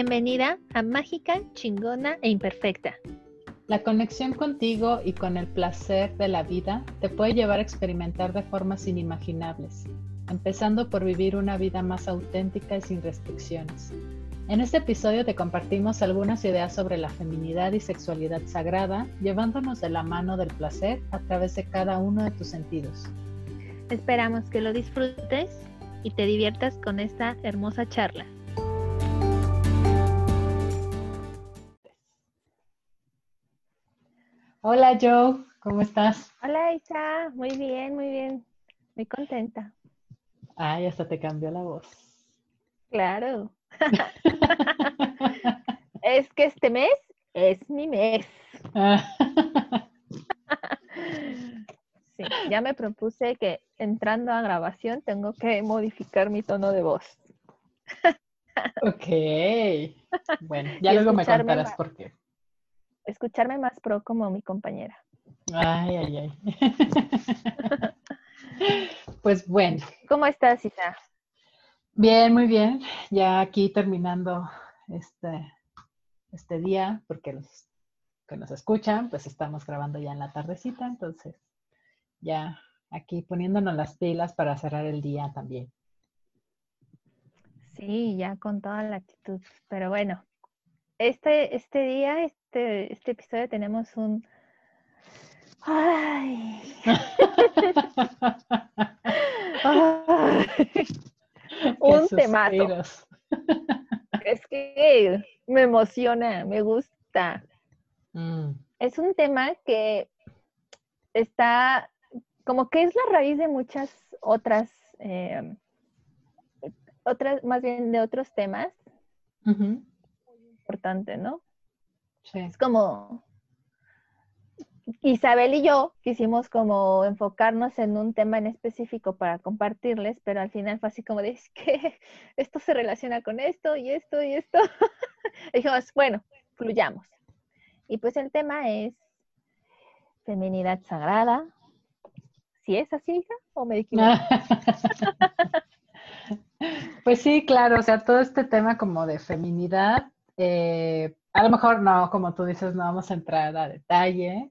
Bienvenida a Mágica, Chingona e Imperfecta. La conexión contigo y con el placer de la vida te puede llevar a experimentar de formas inimaginables, empezando por vivir una vida más auténtica y sin restricciones. En este episodio te compartimos algunas ideas sobre la feminidad y sexualidad sagrada, llevándonos de la mano del placer a través de cada uno de tus sentidos. Esperamos que lo disfrutes y te diviertas con esta hermosa charla. Hola Joe, ¿cómo estás? Hola Isa, muy bien, muy bien, muy contenta. Ay, hasta te cambió la voz. Claro. es que este mes es mi mes. sí, ya me propuse que entrando a grabación tengo que modificar mi tono de voz. ok. Bueno, ya luego me contarás por qué escucharme más pro como mi compañera. Ay, ay, ay. pues bueno. ¿Cómo estás, Isa? Bien, muy bien. Ya aquí terminando este, este día, porque los que nos escuchan, pues estamos grabando ya en la tardecita, entonces ya aquí poniéndonos las pilas para cerrar el día también. Sí, ya con toda la actitud. Pero bueno, este, este día, este, este episodio tenemos un... Ay. un temazo. Es que me emociona, me gusta. Mm. Es un tema que está, como que es la raíz de muchas otras, eh, otras, más bien de otros temas importante, ¿no? Es como Isabel y yo quisimos como enfocarnos en un tema en específico para compartirles, pero al final fue así como de, es que esto se relaciona con esto y esto y esto. y dijimos, bueno, fluyamos. Y pues el tema es feminidad sagrada. ¿Si es así, hija? ¿O me equivoco? pues sí, claro, o sea, todo este tema como de feminidad eh, a lo mejor no, como tú dices, no vamos a entrar a detalle.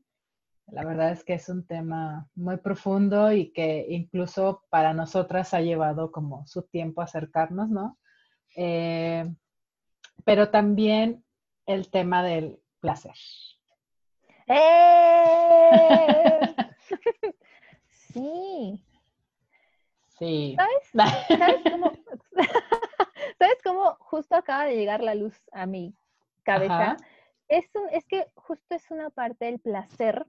La verdad es que es un tema muy profundo y que incluso para nosotras ha llevado como su tiempo acercarnos, ¿no? Eh, pero también el tema del placer. ¡Eh! sí. Sí. ¿Sabes? ¿Sabes cómo? ¿Sabes cómo justo acaba de llegar la luz a mi cabeza? Es, es que justo es una parte del placer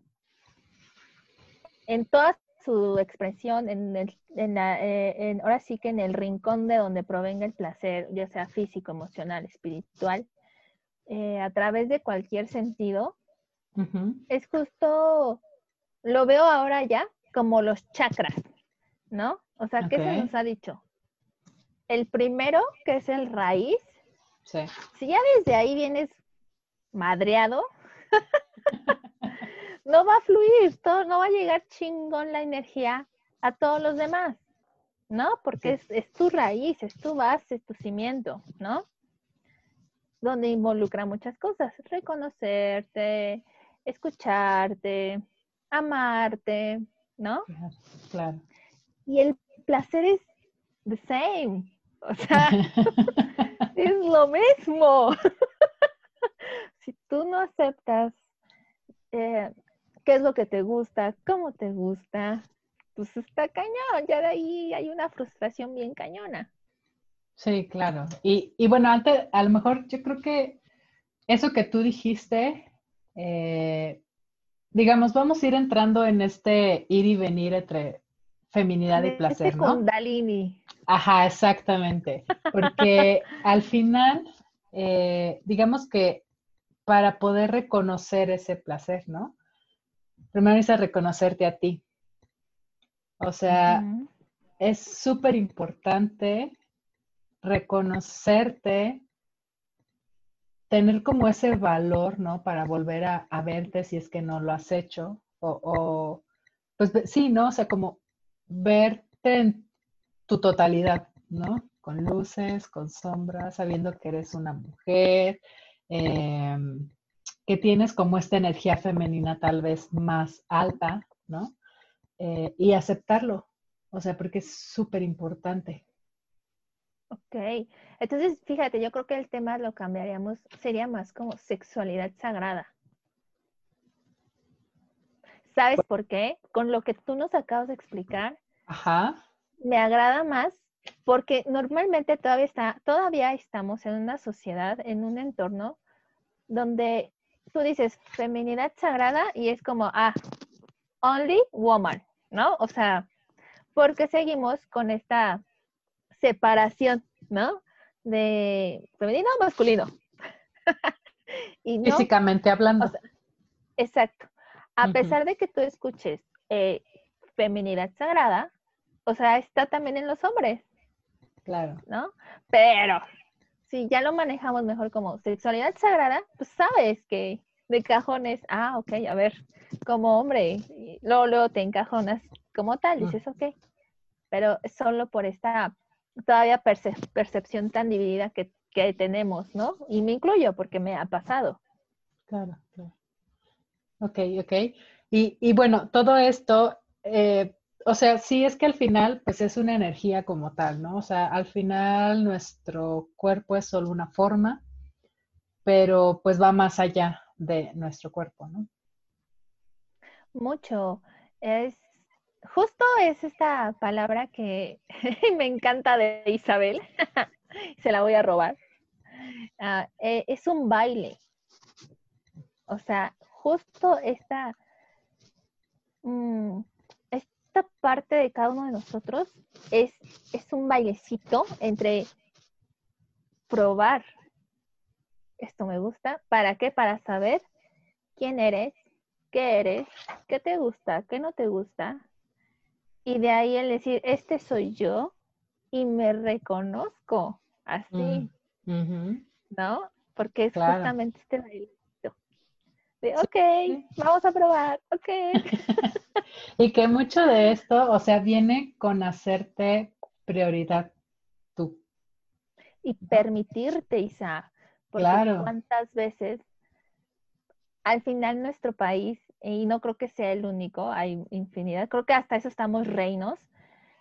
en toda su expresión, en, el, en, eh, ahora sí que en el rincón de donde provenga el placer, ya sea físico, emocional, espiritual, eh, a través de cualquier sentido, es justo, lo veo ahora ya como los chakras, ¿no? O sea, ¿qué se nos ha dicho? el primero, que es el raíz, si ya desde ahí vienes madreado, no va a fluir, todo, no va a llegar chingón la energía a todos los demás, ¿no? Porque es, es, tu raíz, es tu base, es tu cimiento, ¿no? Donde involucra muchas cosas, reconocerte, escucharte, amarte, ¿no? Claro, claro. Y el placer es the same, o sea, es lo mismo. si tú no aceptas eh, qué es lo que te gusta, cómo te gusta, pues está cañón. Ya de ahí hay una frustración bien cañona. Sí, claro. Y, bueno, antes, a lo mejor yo creo que eso que tú dijiste, eh, digamos, vamos a ir entrando en este ir y venir entre feminidad y este placer, ¿no? Kundalini. Ajá, exactamente. Porque al final, eh, digamos que para poder reconocer ese placer, ¿no? Primero es reconocerte a ti. O sea, es súper importante reconocerte, tener como ese valor, ¿no? Para volver a, verte si es que no lo has hecho. O, o, pues sí, ¿no? O sea, como verte en tu totalidad, ¿no? con luces, con sombras, sabiendo que eres una mujer, em, que tienes como esta energía femenina tal vez más alta, ¿no? Eh, y aceptarlo, o sea, porque es súper importante. Ok, entonces fíjate, yo creo que el tema lo cambiaríamos, sería más como sexualidad sagrada. ¿Sabes por qué? Con lo que tú nos acabas de explicar, Ajá. me agrada más porque normalmente todavía, está, todavía estamos en una sociedad, en un entorno donde tú dices feminidad sagrada y es como, ah, only woman, ¿no? O sea, porque seguimos con esta separación, ¿no? De femenino o masculino. y Físicamente hablando. exacto. A pesar de que tú escuches eh, feminidad sagrada, o sea, está también en los hombres. Claro. ¿No? Pero si ya lo manejamos mejor como sexualidad sagrada, pues sabes que de cajones, ah, ok, a ver, como hombre, luego, luego te encajonas como tal, dices, ok, pero solo por esta todavía percepción tan dividida que, que, tenemos, ¿no? Y me incluyo porque me ha pasado. Claro, claro. Ok, ok. Y, y bueno, todo esto, eh, o sea, sí es que al final, pues es una energía como tal, ¿no? O sea, al final nuestro cuerpo es solo una forma, pero pues va más allá de nuestro cuerpo, ¿no? Mucho. Es justo es esta palabra que me encanta de Isabel. Se la voy a robar. Ah, eh, es un baile. O sea, justo esta, mm, esta parte de cada uno de nosotros es, es un bailecito entre probar esto me gusta. ¿Para qué? Para saber quién eres, qué eres, qué te gusta, qué no te gusta. Y de ahí el decir, este soy yo y me reconozco así, mm, ¿no? Porque es justamente este. De, ok, vamos a probar, ok. y que mucho de esto, o sea, viene con hacerte prioridad tú. Y permitirte, Isa, porque claro. cuántas veces al final nuestro país, y no creo que sea el único, hay infinidad, creo que hasta eso estamos reinos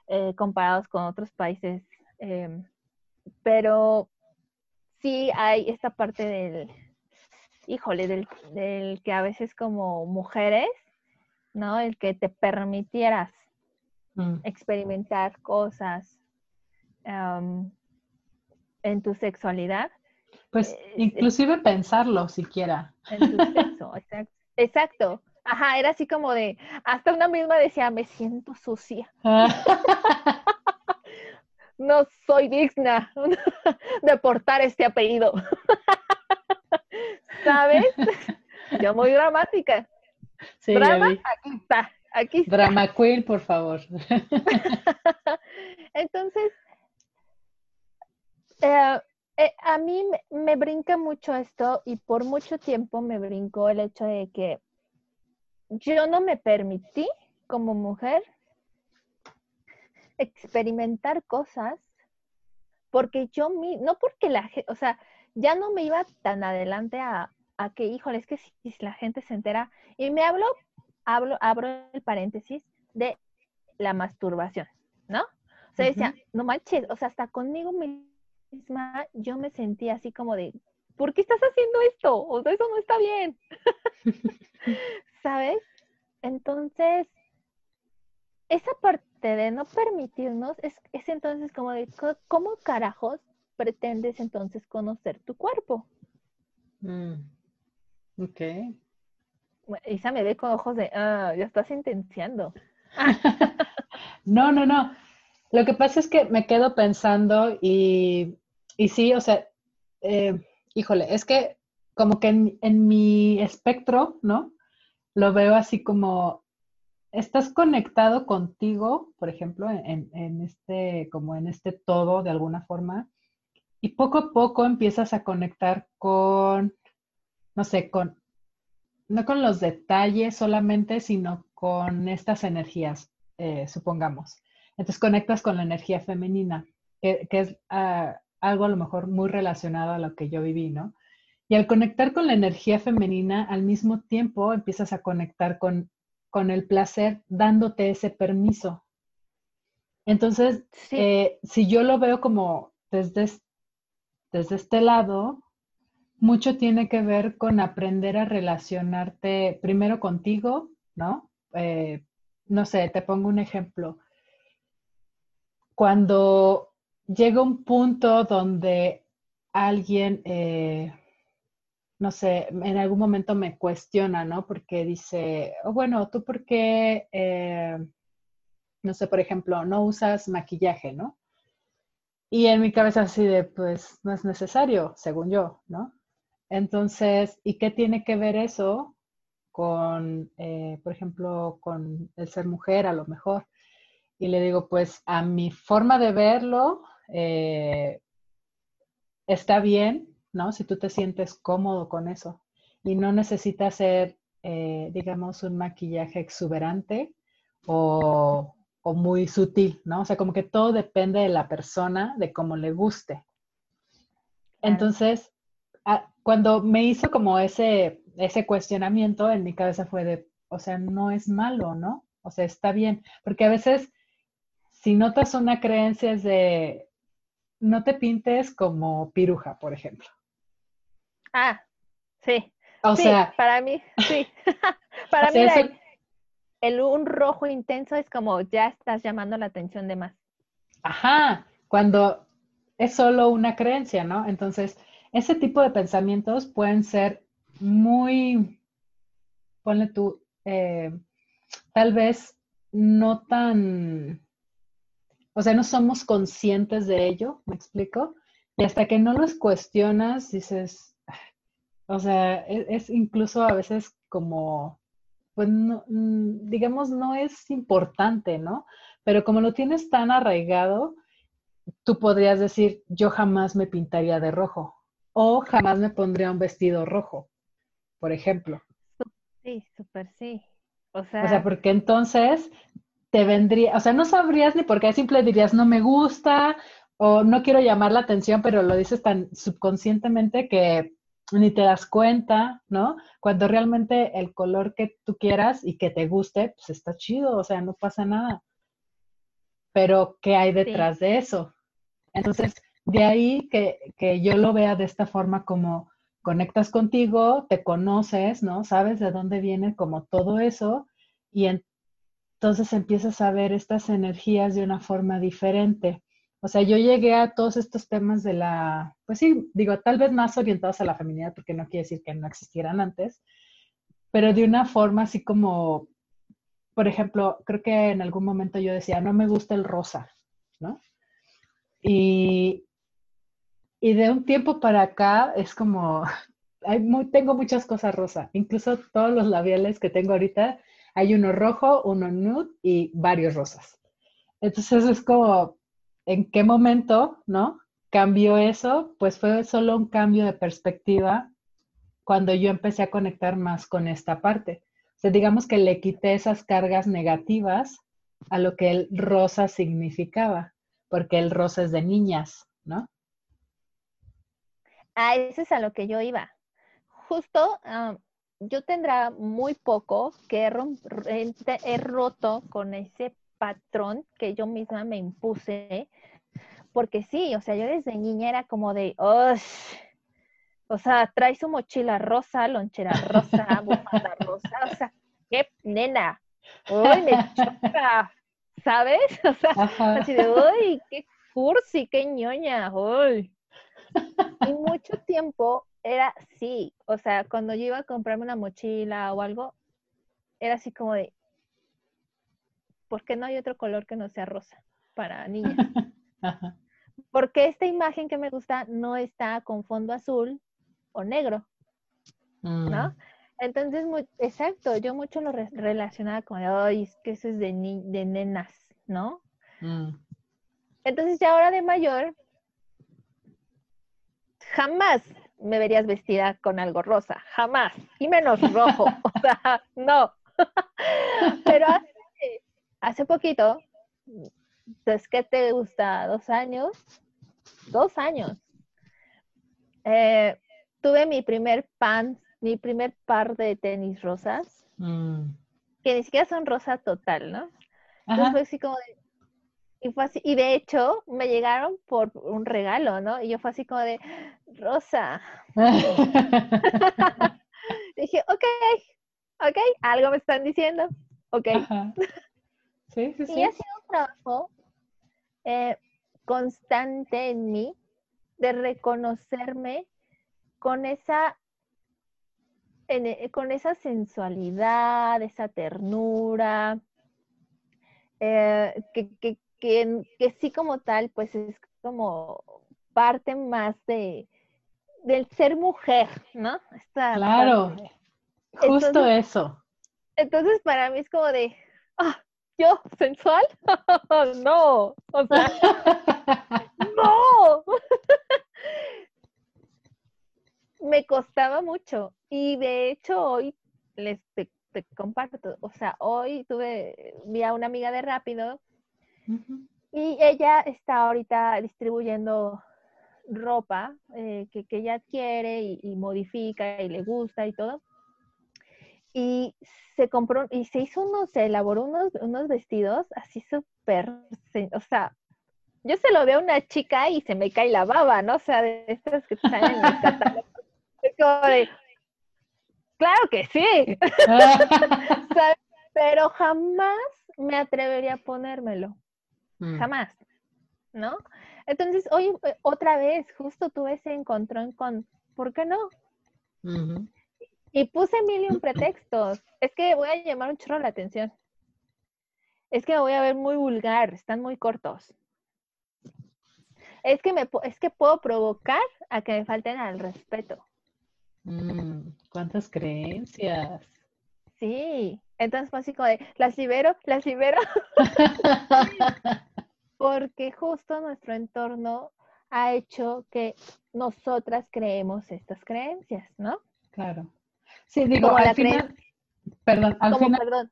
eh, comparados con otros países, em, pero sí hay esta parte del, híjole, del, del, que a veces como mujeres, ¿no? El que te permitieras mm. experimentar cosas en tu sexualidad, pues inclusive pensarlo siquiera. En tu sexo, exacto. exacto. Ajá, era así como de, hasta una misma decía, me siento sucia. no soy digna de portar este apellido. ¿Sabes? Yo muy dramática. Sí, Drama, aquí está, aquí está. Drama queen, por favor. Entonces, eh, eh, a mí me, brinca mucho esto y por mucho tiempo me brincó el hecho de que yo no me permití como mujer experimentar cosas porque yo, no porque la gente, o sea, ya no me iba tan adelante a, que, híjole, es que si, la gente se entera, y me hablo, hablo, abro el paréntesis de la masturbación, ¿no? O sea, decía, no manches, o sea, hasta conmigo misma yo me sentía así como de, ¿por qué estás haciendo esto? O sea, eso no está bien. ¿Sabes? Entonces, esa parte de no permitirnos es, entonces como de, ¿cómo carajos pretendes entonces conocer tu cuerpo? Mm. Ok. Isa me ve con ojos de, ah, ya estás intenciando. no, no, no. Lo que pasa es que me quedo pensando y, y sí, o sea, eh, híjole, es que como que en, mi espectro, ¿no? Lo veo así como, estás conectado contigo, por ejemplo, en, en, este, como en este todo de alguna forma, y poco a poco empiezas a conectar con, no sé, con, no con los detalles solamente, sino con estas energías, eh, supongamos. Entonces conectas con la energía femenina. que, es ah, algo a lo mejor muy relacionado a lo que yo viví, ¿no? Y al conectar con la energía femenina, al mismo tiempo empiezas a conectar con, con el placer dándote ese permiso. Entonces, eh, si yo lo veo como desde, desde este lado, mucho tiene que ver con aprender a relacionarte primero contigo, ¿no? Eh, no sé, te pongo un ejemplo. Cuando llega un punto donde alguien eh, no sé, en algún momento me cuestiona, ¿no? Porque dice, oh, bueno, ¿tú por qué, eh, no sé, por ejemplo, no usas maquillaje, ¿no? Y en mi cabeza así de, pues, no es necesario, según yo, ¿no? Entonces, ¿y qué tiene que ver eso con, eh, por ejemplo, con el ser mujer a lo mejor? Y le digo, pues, a mi forma de verlo, eh, está bien, ¿no? Si tú te sientes cómodo con eso y no necesitas ser, eh, digamos, un maquillaje exuberante o, muy sutil, ¿no? O sea, como que todo depende de la persona, de cómo le guste. Entonces, ah, cuando me hizo como ese, ese cuestionamiento, en mi cabeza fue de, o sea, no es malo, ¿no? O sea, está bien, porque a veces si notas una creencia es de, no te pintes como piruja, por ejemplo. Ah, sí. O sea, para mí, sí. para mí el, un rojo intenso es como ya estás llamando la atención de más. Ajá, cuando es solo una creencia, ¿no? Entonces, ese tipo de pensamientos pueden ser muy, ponle tú, eh, tal vez no tan, o sea, no somos conscientes de ello, ¿me explico? Y hasta que no los cuestionas, dices, o sea, e-, es, incluso a veces como, pues, mm, digamos, no es importante, ¿no? Pero como lo tienes tan arraigado, tú podrías decir, yo jamás me pintaría de rojo o jamás me pondría un vestido rojo, por ejemplo. Sí, súper sí. O sea, o sea, porque entonces te vendría, o sea, no sabrías ni por qué, simple dirías, no me gusta o no quiero llamar la atención, pero lo dices tan subconscientemente que ni te das cuenta, ¿no? Cuando realmente el color que tú quieras y que te guste, pues está chido, o sea, no pasa nada. Pero, ¿qué hay detrás de eso? Entonces, de ahí que, que yo lo vea de esta forma como conectas contigo, te conoces, ¿no? Sabes de dónde viene como todo eso y entonces empiezas a ver estas energías de una forma diferente. O sea, yo llegué a todos estos temas de la, pues sí, digo, tal vez más orientados a la feminidad, porque no quiere decir que no existieran antes, pero de una forma así como, por ejemplo, creo que en algún momento yo decía, no me gusta el rosa, ¿no? Y, y de un tiempo para acá es como, tengo muchas cosas rosa, incluso todos los labiales que tengo ahorita, hay uno rojo, uno nude y varios rosas. Entonces es como, ¿En qué momento, no? Cambió eso, pues fue solo un cambio de perspectiva cuando yo empecé a conectar más con esta parte. O sea, digamos que le quité esas cargas negativas a lo que el rosa significaba, porque el rosa es de niñas, ¿no? Ah, eso es a lo que yo iba. Justo ah, yo tendrá muy poco que he roto con ese patrón que yo misma me impuse, porque sí, o sea, yo desde niña era como de, o sea, trae su mochila rosa, lonchera rosa, bufanda rosa, o sea, qué nena, uy, me choca, ¿sabes? O sea, así de, uy, qué cursi, qué ñoña, uy. Y mucho tiempo era sí, o sea, cuando yo iba a comprarme una mochila o algo, era así como de, ¿por qué no hay otro color que no sea rosa para niñas? Porque esta imagen que me gusta no está con fondo azul o negro, ¿no? Mm. Entonces, exacto, yo mucho lo relacionaba con, ay, es que eso es de, de nenas, ¿no? Mm. Entonces, ya ahora de mayor, jamás me verías vestida con algo rosa, jamás, y menos rojo, o sea, no. Pero hace poquito Entonces, ¿qué te gusta? ¿Dos años? Dos años. Eh, tuve mi primer pan, mi primer par de tenis rosas, mm. que ni siquiera son rosa total, ¿no? Entonces fue así como de, y fue así, y de hecho me llegaron por un regalo, ¿no? Y yo fue así como de, Rosa. Dije, ok, ok, algo me están diciendo, ok. Sí, sí, sí. Y ha sido un trabajo eh, constante en mí de reconocerme con esa, eh, con esa sensualidad, esa ternura, eh, que, que, que, que, sí como tal, pues es como parte más de del ser mujer, ¿no? claro, justo eso. Entonces para mí es como de, ah, yo sensual, no, o sea, no. Me costaba mucho. Y de hecho hoy les te, comparto, o sea, hoy tuve, vi a una amiga de Rápido y ella está ahorita distribuyendo ropa eh, que, que, ella adquiere y, modifica y le gusta y todo. Y se compró, y se hizo unos, se elaboró unos, unos vestidos así súper, o sea, yo se lo veo a una chica y se me cae la baba, ¿no? O sea, de estas que salen en el catálogo. Es como de, claro que sí. Pero jamás me atrevería a ponérmelo. Mm. Jamás. ¿No? Entonces, hoy eh, otra vez, justo tuve ese encontrón con, ¿por qué no? Y puse mil y un pretextos. Es que voy a llamar un chorro la atención. Es que me voy a ver muy vulgar, están muy cortos. Es que, me, es que puedo provocar a que me falten al respeto. Mm, ¿Cuántas creencias? Sí, entonces fue así como de, las libero, las libero. porque justo nuestro entorno ha hecho que nosotras creemos estas creencias, ¿no? Claro. Sí, digo, al final, perdón, al final, perdón.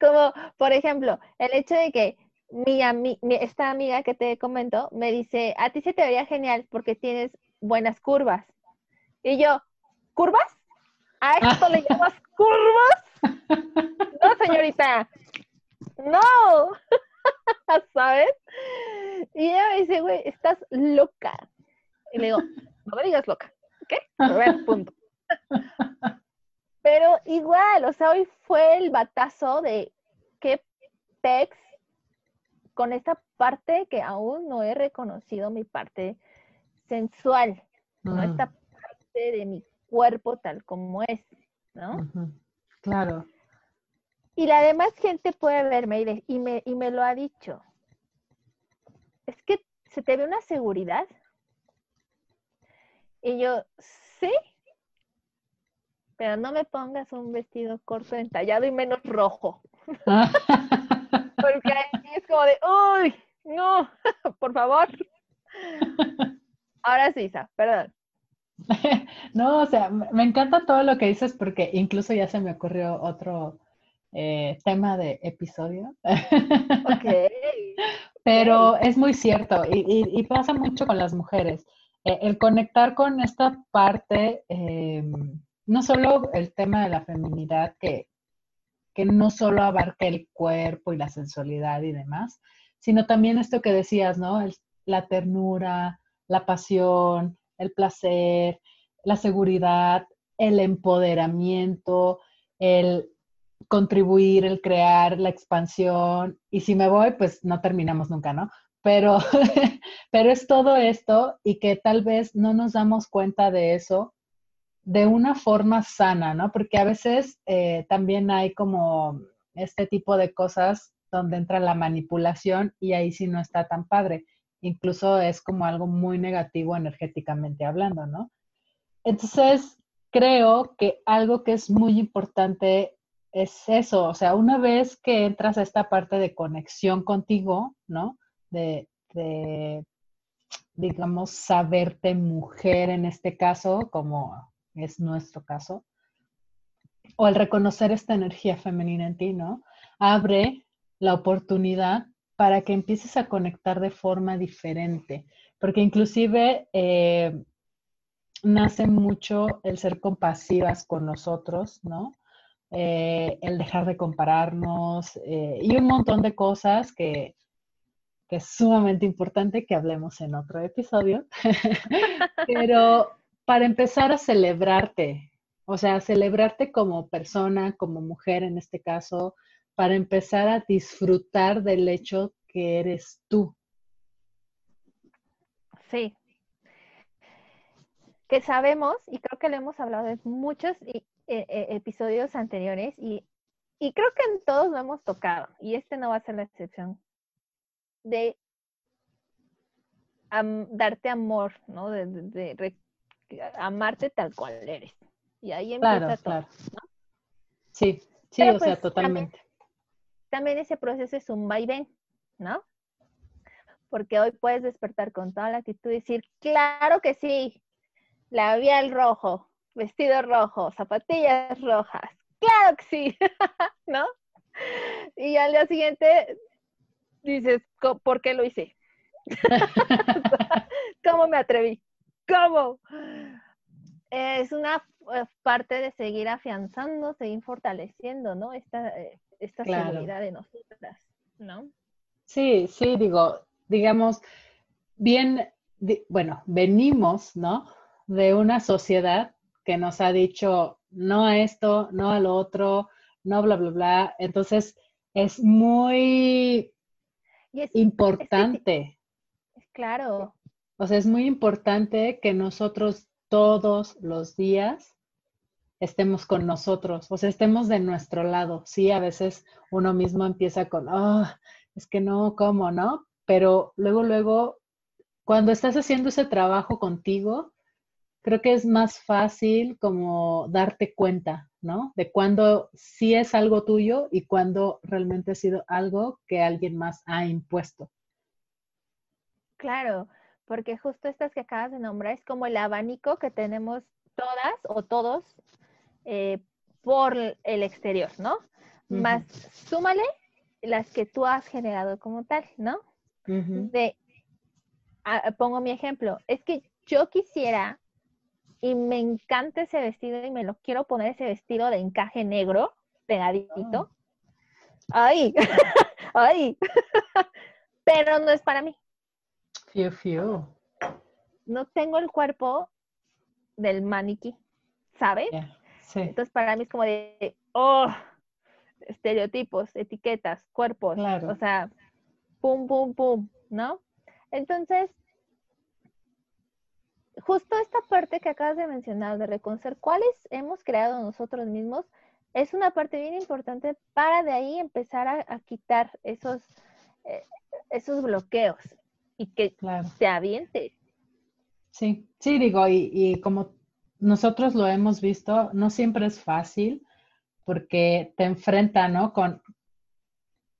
como, por ejemplo, el hecho de que mi, esta amiga que te comento me dice, a ti se te vería genial porque tienes buenas curvas. Y yo, ¿curvas? ¿A esto le llamas curvas? No, señorita, no, ¿sabes? Y ella me dice, güey, estás loca. Y le digo, no me digas loca, ¿ok? A ver, punto. Pero igual, o sea, hoy fue el batazo de qué pex con esta parte que aún no he reconocido mi parte sensual, ¿no? Mm. Esta parte de mi cuerpo tal como es, ¿no? Claro. Y la demás gente puede verme y, me, y me lo ha dicho. Es que se te ve una seguridad. Y yo, sí, pero no me pongas un vestido corto entallado y menos rojo. Porque ahí es como de, uy, no, por favor. Ahora sí, Isa, perdón. No, o sea, me encanta todo lo que dices porque incluso ya se me ocurrió otro, eh, tema de episodio. Ok. Pero es muy cierto y, pasa mucho con las mujeres. Eh, el conectar con esta parte, eh, no solo el tema de la feminidad, que, que no solo abarca el cuerpo y la sensualidad y demás, sino también esto que decías, ¿no? la ternura, la pasión, el placer, la seguridad, el empoderamiento, el contribuir, el crear, la expansión. Y si me voy, pues no terminamos nunca, ¿no? Pero, pero es todo esto y que tal vez no nos damos cuenta de eso de una forma sana, ¿no? Porque a veces eh, también hay como este tipo de cosas donde entra la manipulación y ahí sí no está tan padre. Incluso es como algo muy negativo energéticamente hablando, ¿no? Entonces, creo que algo que es muy importante es eso, o sea, una vez que entras a esta parte de conexión contigo, ¿no? De, digamos, saberte mujer en este caso, como es nuestro caso, o el reconocer esta energía femenina en ti, ¿no? abre la oportunidad para que empieces a conectar de forma diferente, porque inclusive eh, nace mucho el ser compasivas con nosotros, ¿no? Eh, el dejar de compararnos eh, y un montón de cosas que, que, es sumamente importante que hablemos en otro episodio. Pero para empezar a celebrarte, o sea, celebrarte como persona, como mujer en este caso, para empezar a disfrutar del hecho que eres tú. Sí. Que sabemos, y creo que lo hemos hablado en muchos e, e, episodios anteriores, y, creo que en todos lo hemos tocado, y este no va a ser la excepción, de darte amor, ¿no? De, amarte tal cual eres. Y ahí empieza todo. Sí, sí, o sea, pues, totalmente también ese proceso es un vaivén, ¿no? Porque hoy puedes despertar con toda la actitud y decir, claro que sí, labial rojo, vestido rojo, zapatillas rojas, claro que sí, ¿no? Y al día siguiente dices, ¿por qué lo hice? ¿Cómo me atreví? ¿Cómo? Es una eh, parte de seguir afianzando, seguir fortaleciendo, ¿no? Esta, eh, esta seguridad de nosotras, ¿no? Sí, sí, digo, digamos, bien, bueno, venimos, ¿no? De una sociedad que nos ha dicho no a esto, no a lo otro, no bla, bla, bla. Entonces, es muy importante. claro. O sea, es muy importante que nosotros todos los días estemos con nosotros, o sea, estemos de nuestro lado. Sí, a veces uno mismo empieza con, oh, es que no, ¿cómo, no? Pero luego, luego, cuando estás haciendo ese trabajo contigo, creo que es más fácil como darte cuenta, ¿no? De cuando sí es algo tuyo y cuando realmente ha sido algo que alguien más ha impuesto. Claro, porque justo estas que acabas de nombrar es como el abanico que tenemos todas o todos eh, por el exterior, ¿no? Más súmale las que tú has generado como tal, ¿no? De, pongo mi ejemplo, es que yo quisiera y me encanta ese vestido y me lo quiero poner ese vestido de encaje negro, pegadito. ¡Ay! ¡Ay! Pero no es para mí. Fiu, fiu. No tengo el cuerpo del maniquí, ¿sabes? Entonces, para mí es como de, oh, estereotipos, etiquetas, cuerpos, o sea, pum, pum, pum, ¿no? Entonces, justo esta parte que acabas de mencionar, de reconocer cuáles hemos creado nosotros mismos, es una parte bien importante para de ahí empezar a, quitar esos, eh, esos bloqueos y que te avientes. Sí, sí, digo, y, y como nosotros lo hemos visto, no siempre es fácil porque te enfrenta, ¿no? Con,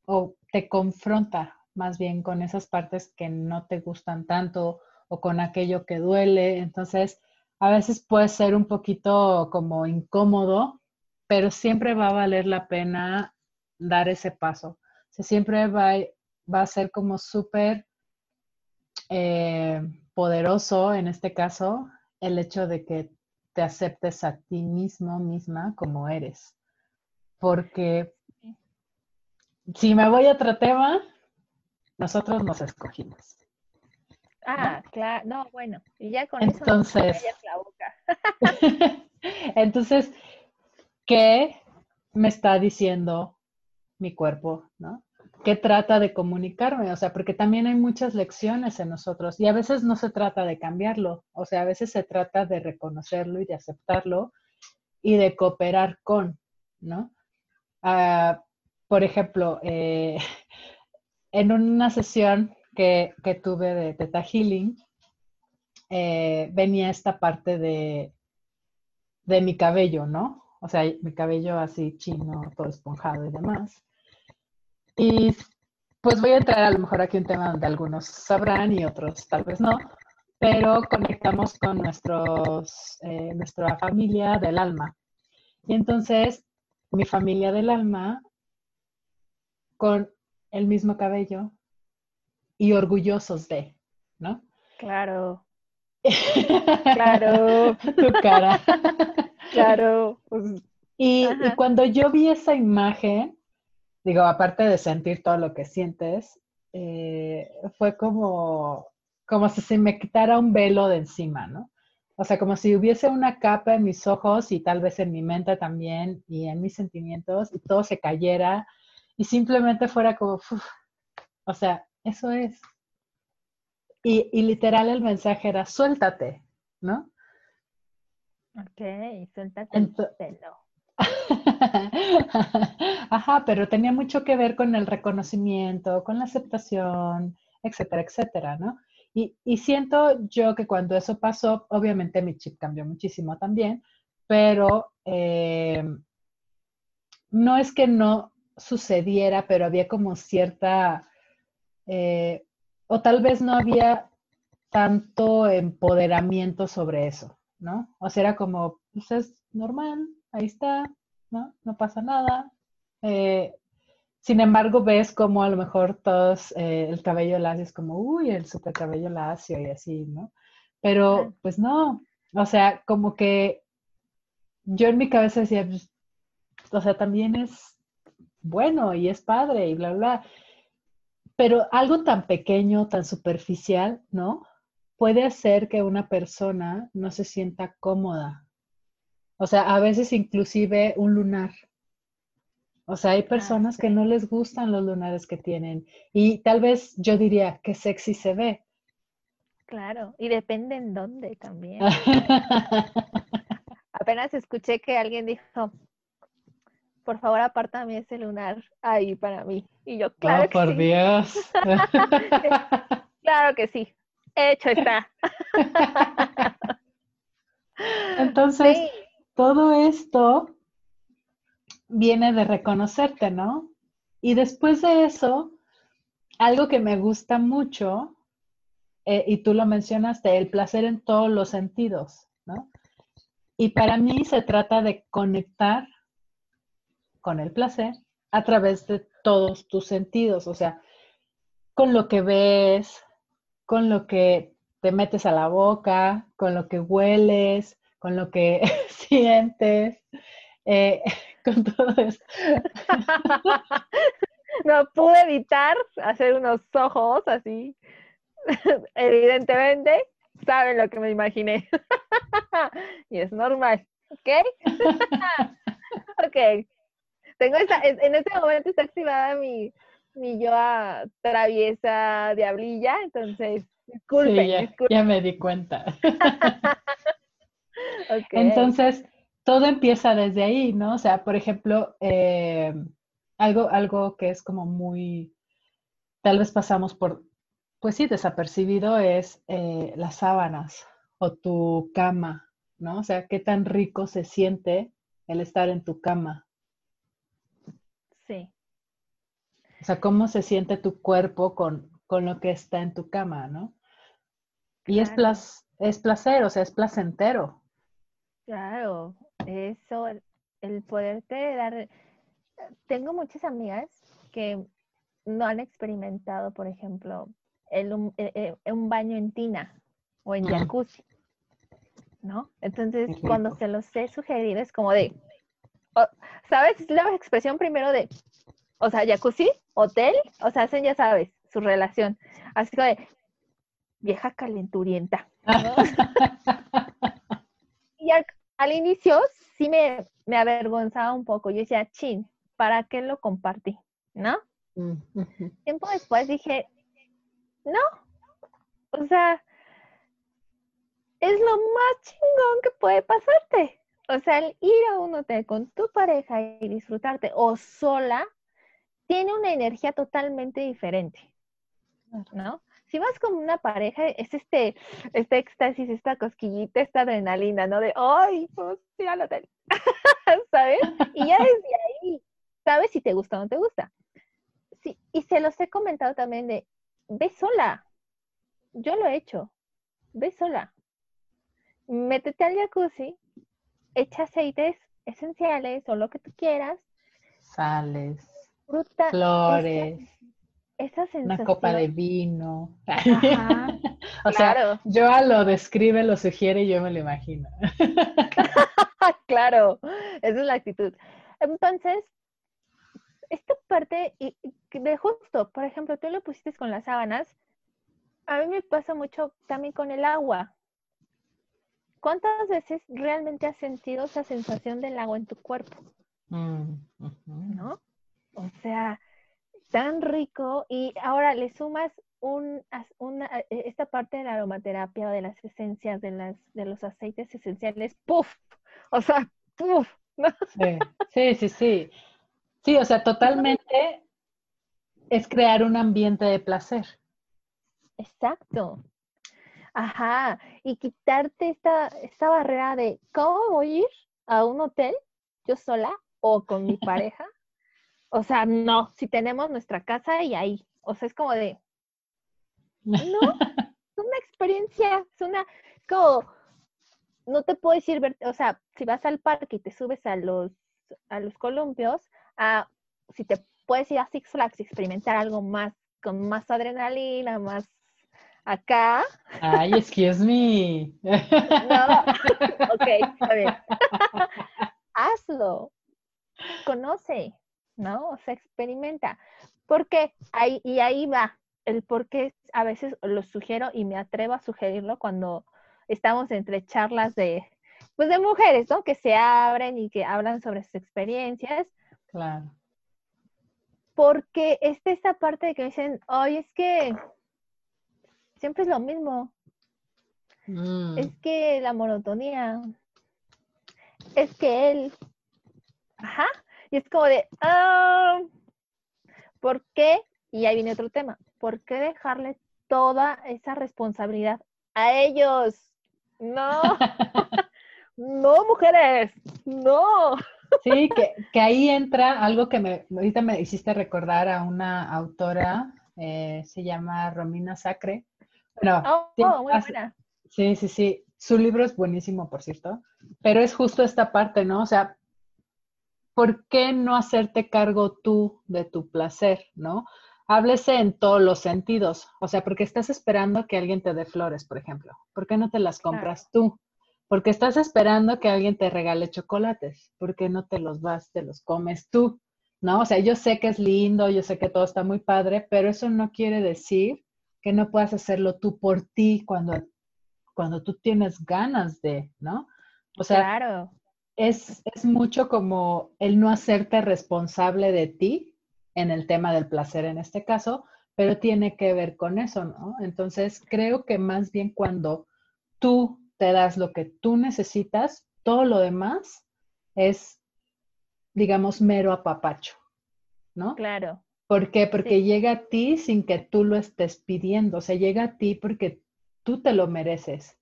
o te confronta más bien con esas partes que no te gustan tanto o con aquello que duele. Entonces, a veces puede ser un poquito como incómodo, pero siempre va a valer la pena dar ese paso. O siempre va, va a ser como súper eh, poderoso en este caso el hecho de que te aceptes a ti mismo, misma, como eres. Porque si me voy a otro tema, nosotros nos escogimos. Ah, claro, no, bueno, y ya con entonces, eso la boca. entonces, ¿qué me está diciendo mi cuerpo, no? qué trata de comunicarme, o sea, porque también hay muchas lecciones en nosotros y a veces no se trata de cambiarlo, o sea, a veces se trata de reconocerlo y de aceptarlo y de cooperar con, ¿no? Ah, por ejemplo, eh, en una sesión que, tuve de Teta Healing, eh, venía esta parte de, de mi cabello, ¿no? O sea, mi cabello así chino, todo esponjado y demás. Y pues voy a entrar a lo mejor aquí un tema donde algunos sabrán y otros tal vez no, pero conectamos con nuestros, eh, nuestra familia del alma. Y entonces mi familia del alma con el mismo cabello y orgullosos de, ¿no? Claro. claro. tu cara. claro. Pues, y, cuando yo vi esa imagen, digo, aparte de sentir todo lo que sientes, eh, fue como, como si se me quitara un velo de encima, ¿no? O sea, como si hubiese una capa en mis ojos y tal vez en mi mente también y en mis sentimientos y todo se cayera y simplemente fuera como, o sea, eso es. Y, y, literal el mensaje era, suéltate, ¿no? Ok, suéltate el pelo. Ajá, pero tenía mucho que ver con el reconocimiento, con la aceptación, etcétera, etcétera, ¿no? Y, siento yo que cuando eso pasó, obviamente mi chip cambió muchísimo también, pero eh, no es que no sucediera, pero había como cierta, eh, o tal vez no había tanto empoderamiento sobre eso, ¿no? O sea, era como, pues es normal, ahí está, ¿no? No pasa nada. Eh, sin embargo, ves como a lo mejor todos eh, el cabello lacio es como, uy, el super cabello lacio y así, ¿no? Pero pues no, o sea, como que yo en mi cabeza decía, pues, o sea, también es bueno y es padre y bla, bla. Pero algo tan pequeño, tan superficial, ¿no? Puede hacer que una persona no se sienta cómoda. O sea, a veces inclusive un lunar, o sea, hay ah, personas que no les gustan los lunares que tienen y tal vez yo diría que sexy se ve. Claro, y depende en dónde también. Apenas escuché que alguien dijo, por favor apártame ese lunar ahí para mí. Y yo, claro oh, por Dios. claro que sí, hecho está. Entonces, todo esto viene de reconocerte, ¿no? Y después de eso, algo que me gusta mucho, eh, y tú lo mencionaste, el placer en todos los sentidos, ¿no? Y para mí se trata de conectar con el placer a través de todos tus sentidos, o sea, con lo que ves, con lo que te metes a la boca, con lo que hueles, con lo que sientes, eh, con todo esto. no pude evitar hacer unos ojos así. Evidentemente, saben lo que me imaginé. y es normal, ¿ok? ok. Tengo esta, en este momento está activada mi, mi yo traviesa diablilla, entonces, disculpen, ya, me di cuenta. Entonces, todo empieza desde ahí, ¿no? O sea, por ejemplo, eh, algo, algo que es como muy, tal vez pasamos por, pues sí, desapercibido es eh, las sábanas o tu cama, ¿no? O sea, qué tan rico se siente el estar en tu cama. Sí. O sea, cómo se siente tu cuerpo con, con lo que está en tu cama, ¿no? Y es, es placer, o sea, es placentero. Claro, eso, el poderte dar... Tengo muchas amigas que no han experimentado, por ejemplo, el, un, e, e, baño en tina o en jacuzzi, ¿no? Entonces, cuando se los he sugerido es como de, ¿sabes? La expresión primero de, o sea, jacuzzi, hotel, o sea, hacen, ya sabes, su relación. Así que vieja calenturienta. y al, al inicio sí me, me, avergonzaba un poco. Yo decía, chin, ¿para qué lo compartí? ¿No? Mm, Tiempo después dije, no, o sea, es lo más chingón que puede pasarte. O sea, el ir a un hotel con tu pareja y disfrutarte o sola tiene una energía totalmente diferente, ¿no? si vas con una pareja, es este, este éxtasis, esta cosquillita, esta adrenalina, ¿no? De, ¡ay, pues ir al hotel! ¿Sabes? Y ya desde ahí, ¿sabes si te gusta o no te gusta? Sí, y se los he comentado también de, ve sola. Yo lo he hecho. Ve sola. Métete al jacuzzi, echa aceites esenciales o lo que tú quieras. Sales. Fruta. Flores. Esa, sensación. Una copa de vino. o sea, yo lo describe, lo sugiere y yo me lo imagino. claro, esa es la actitud. Entonces, esta parte de justo, por ejemplo, tú lo pusiste con las sábanas, a mí me pasa mucho también con el agua. ¿Cuántas veces realmente has sentido esa sensación del agua en tu cuerpo? Mm, ¿No? O sea, tan rico y ahora le sumas un, una, e, esta parte de la aromaterapia o de las esencias, de, las, de los aceites esenciales, ¡puf! O sea, ¡puf! Sí, sí, sí, sí. o sea, totalmente es crear un ambiente de placer. Exacto. Ajá, y quitarte esta, esta barrera de cómo voy a ir a un hotel yo sola o con mi pareja. O sea, no, si tenemos nuestra casa y ahí. O sea, es como de, no, es una experiencia, es una, es como, no te puedes ir, o sea, si vas al parque y te subes a los, a los columpios, a, si te puedes ir a Six Flags y experimentar algo más, con más adrenalina, más acá. Ay, excuse me. No, ok, a ver. Hazlo. Conoce, ¿no? O sea, experimenta. ¿Por qué? Ahí, y ahí va el por qué a veces lo sugiero y me atrevo a sugerirlo cuando estamos entre charlas de, pues de mujeres, ¿no? Que se abren y que hablan sobre sus experiencias. Claro. Porque es esta parte de que dicen, oye, es que siempre es lo mismo. Mm. Es que la monotonía. Es que él. Ajá. Y es como de, ah, ¿por qué? Y ahí viene otro tema. ¿Por qué dejarle toda esa responsabilidad a ellos? No. no, mujeres. No. Sí, que, que, ahí entra algo que me, ahorita me hiciste recordar a una autora, eh, se llama Romina Sacre. Bueno, oh, oh, muy buena. Sí, sí, sí. Su libro es buenísimo, por cierto. Pero es justo esta parte, ¿no? O sea, ¿por qué no hacerte cargo tú de tu placer, no? Háblese en todos los sentidos. O sea, porque estás esperando que alguien te dé flores, por ejemplo. ¿Por qué no te las compras tú? Porque estás esperando que alguien te regale chocolates. ¿Por qué no te los vas, te los comes tú? ¿No? O sea, yo sé que es lindo, yo sé que todo está muy padre, pero eso no quiere decir que no puedas hacerlo tú por ti cuando, cuando tú tienes ganas de, ¿no? O sea, claro es, mucho como el no hacerte responsable de ti en el tema del placer en este caso, pero tiene que ver con eso, ¿no? Entonces, creo que más bien cuando tú te das lo que tú necesitas, todo lo demás es, digamos, mero apapacho, ¿no? Claro. ¿Por qué? Porque llega a ti sin que tú lo estés pidiendo, o sea, llega a ti porque tú te lo mereces.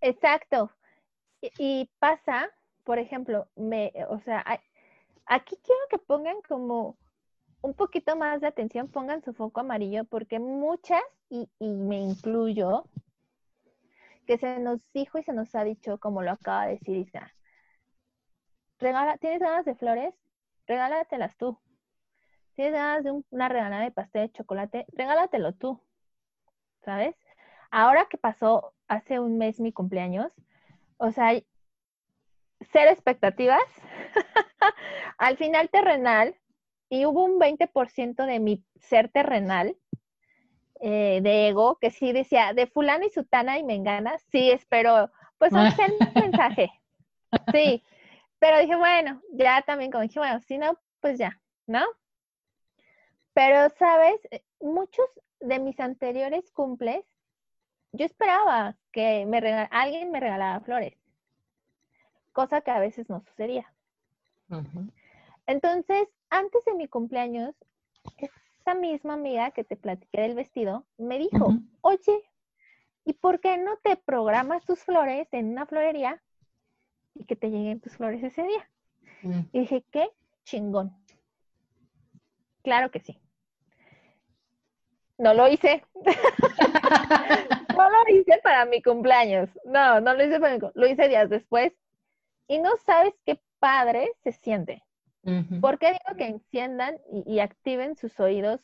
Exacto. Y, pasa, por ejemplo, me, o sea, aquí quiero que pongan como un poquito más de atención, pongan su foco amarillo, porque muchas, y, me incluyo, que se nos dijo y se nos ha dicho, como lo acaba de decir Isa, regala, ¿tienes ganas de flores? Regálatelas tú. ¿Tienes ganas de una regalada de pastel de chocolate? Regálatelo tú. ¿Sabes? Ahora que pasó hace un mes mi cumpleaños, o sea, ser expectativas, al final terrenal, y hubo un 20% de mi ser terrenal, eh, de ego, que sí decía, de fulana y sutana y mengana, sí, espero, pues un mensaje. Sí, pero dije, bueno, ya también como dije, bueno, si no, pues ya, ¿no? Pero, ¿sabes? Muchos de mis anteriores cumples yo esperaba que me alguien me regalara flores, cosa que a veces no sucedía. Entonces, antes de mi cumpleaños, esa misma amiga que te platiqué del vestido me dijo, oye, ¿y por qué no te programas tus flores en una florería y que te lleguen tus flores ese día? Mm. Y dije, qué chingón. Claro que sí. No lo hice. no lo hice para mi cumpleaños. No, no lo hice para mi Lo hice días después. Y no sabes qué padre se siente. ¿Por qué digo que enciendan y, activen sus oídos,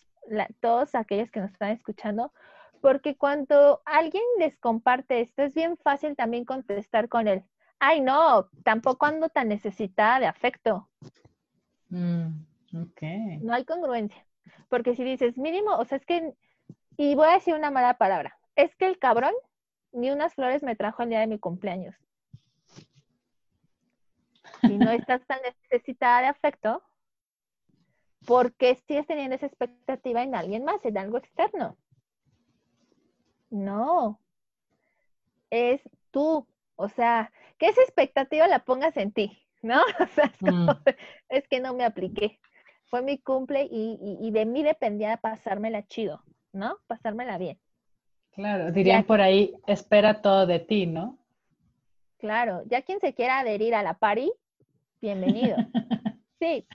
todos aquellos que nos están escuchando? Porque cuando alguien les comparte esto, es bien fácil también contestar con él. Ay, no, tampoco ando tan necesitada de afecto. Mm, no hay congruencia. Porque si dices, mínimo, o sea, es que, y voy a decir una mala palabra, es que el cabrón ni unas flores me trajo el día de mi cumpleaños. Si no estás tan necesitada de afecto, ¿por qué sigues teniendo esa expectativa en alguien más, en algo externo? No, es tú. O sea, que esa expectativa la pongas en ti, ¿no? O sea, es, mm. que no me apliqué. Fue mi cumple y, de mí dependía pasármela chido, ¿no? Pasármela bien. Claro, dirían por ahí, espera todo de ti, ¿no? Claro, ya quien se quiera adherir a la pari, bienvenido. Sí,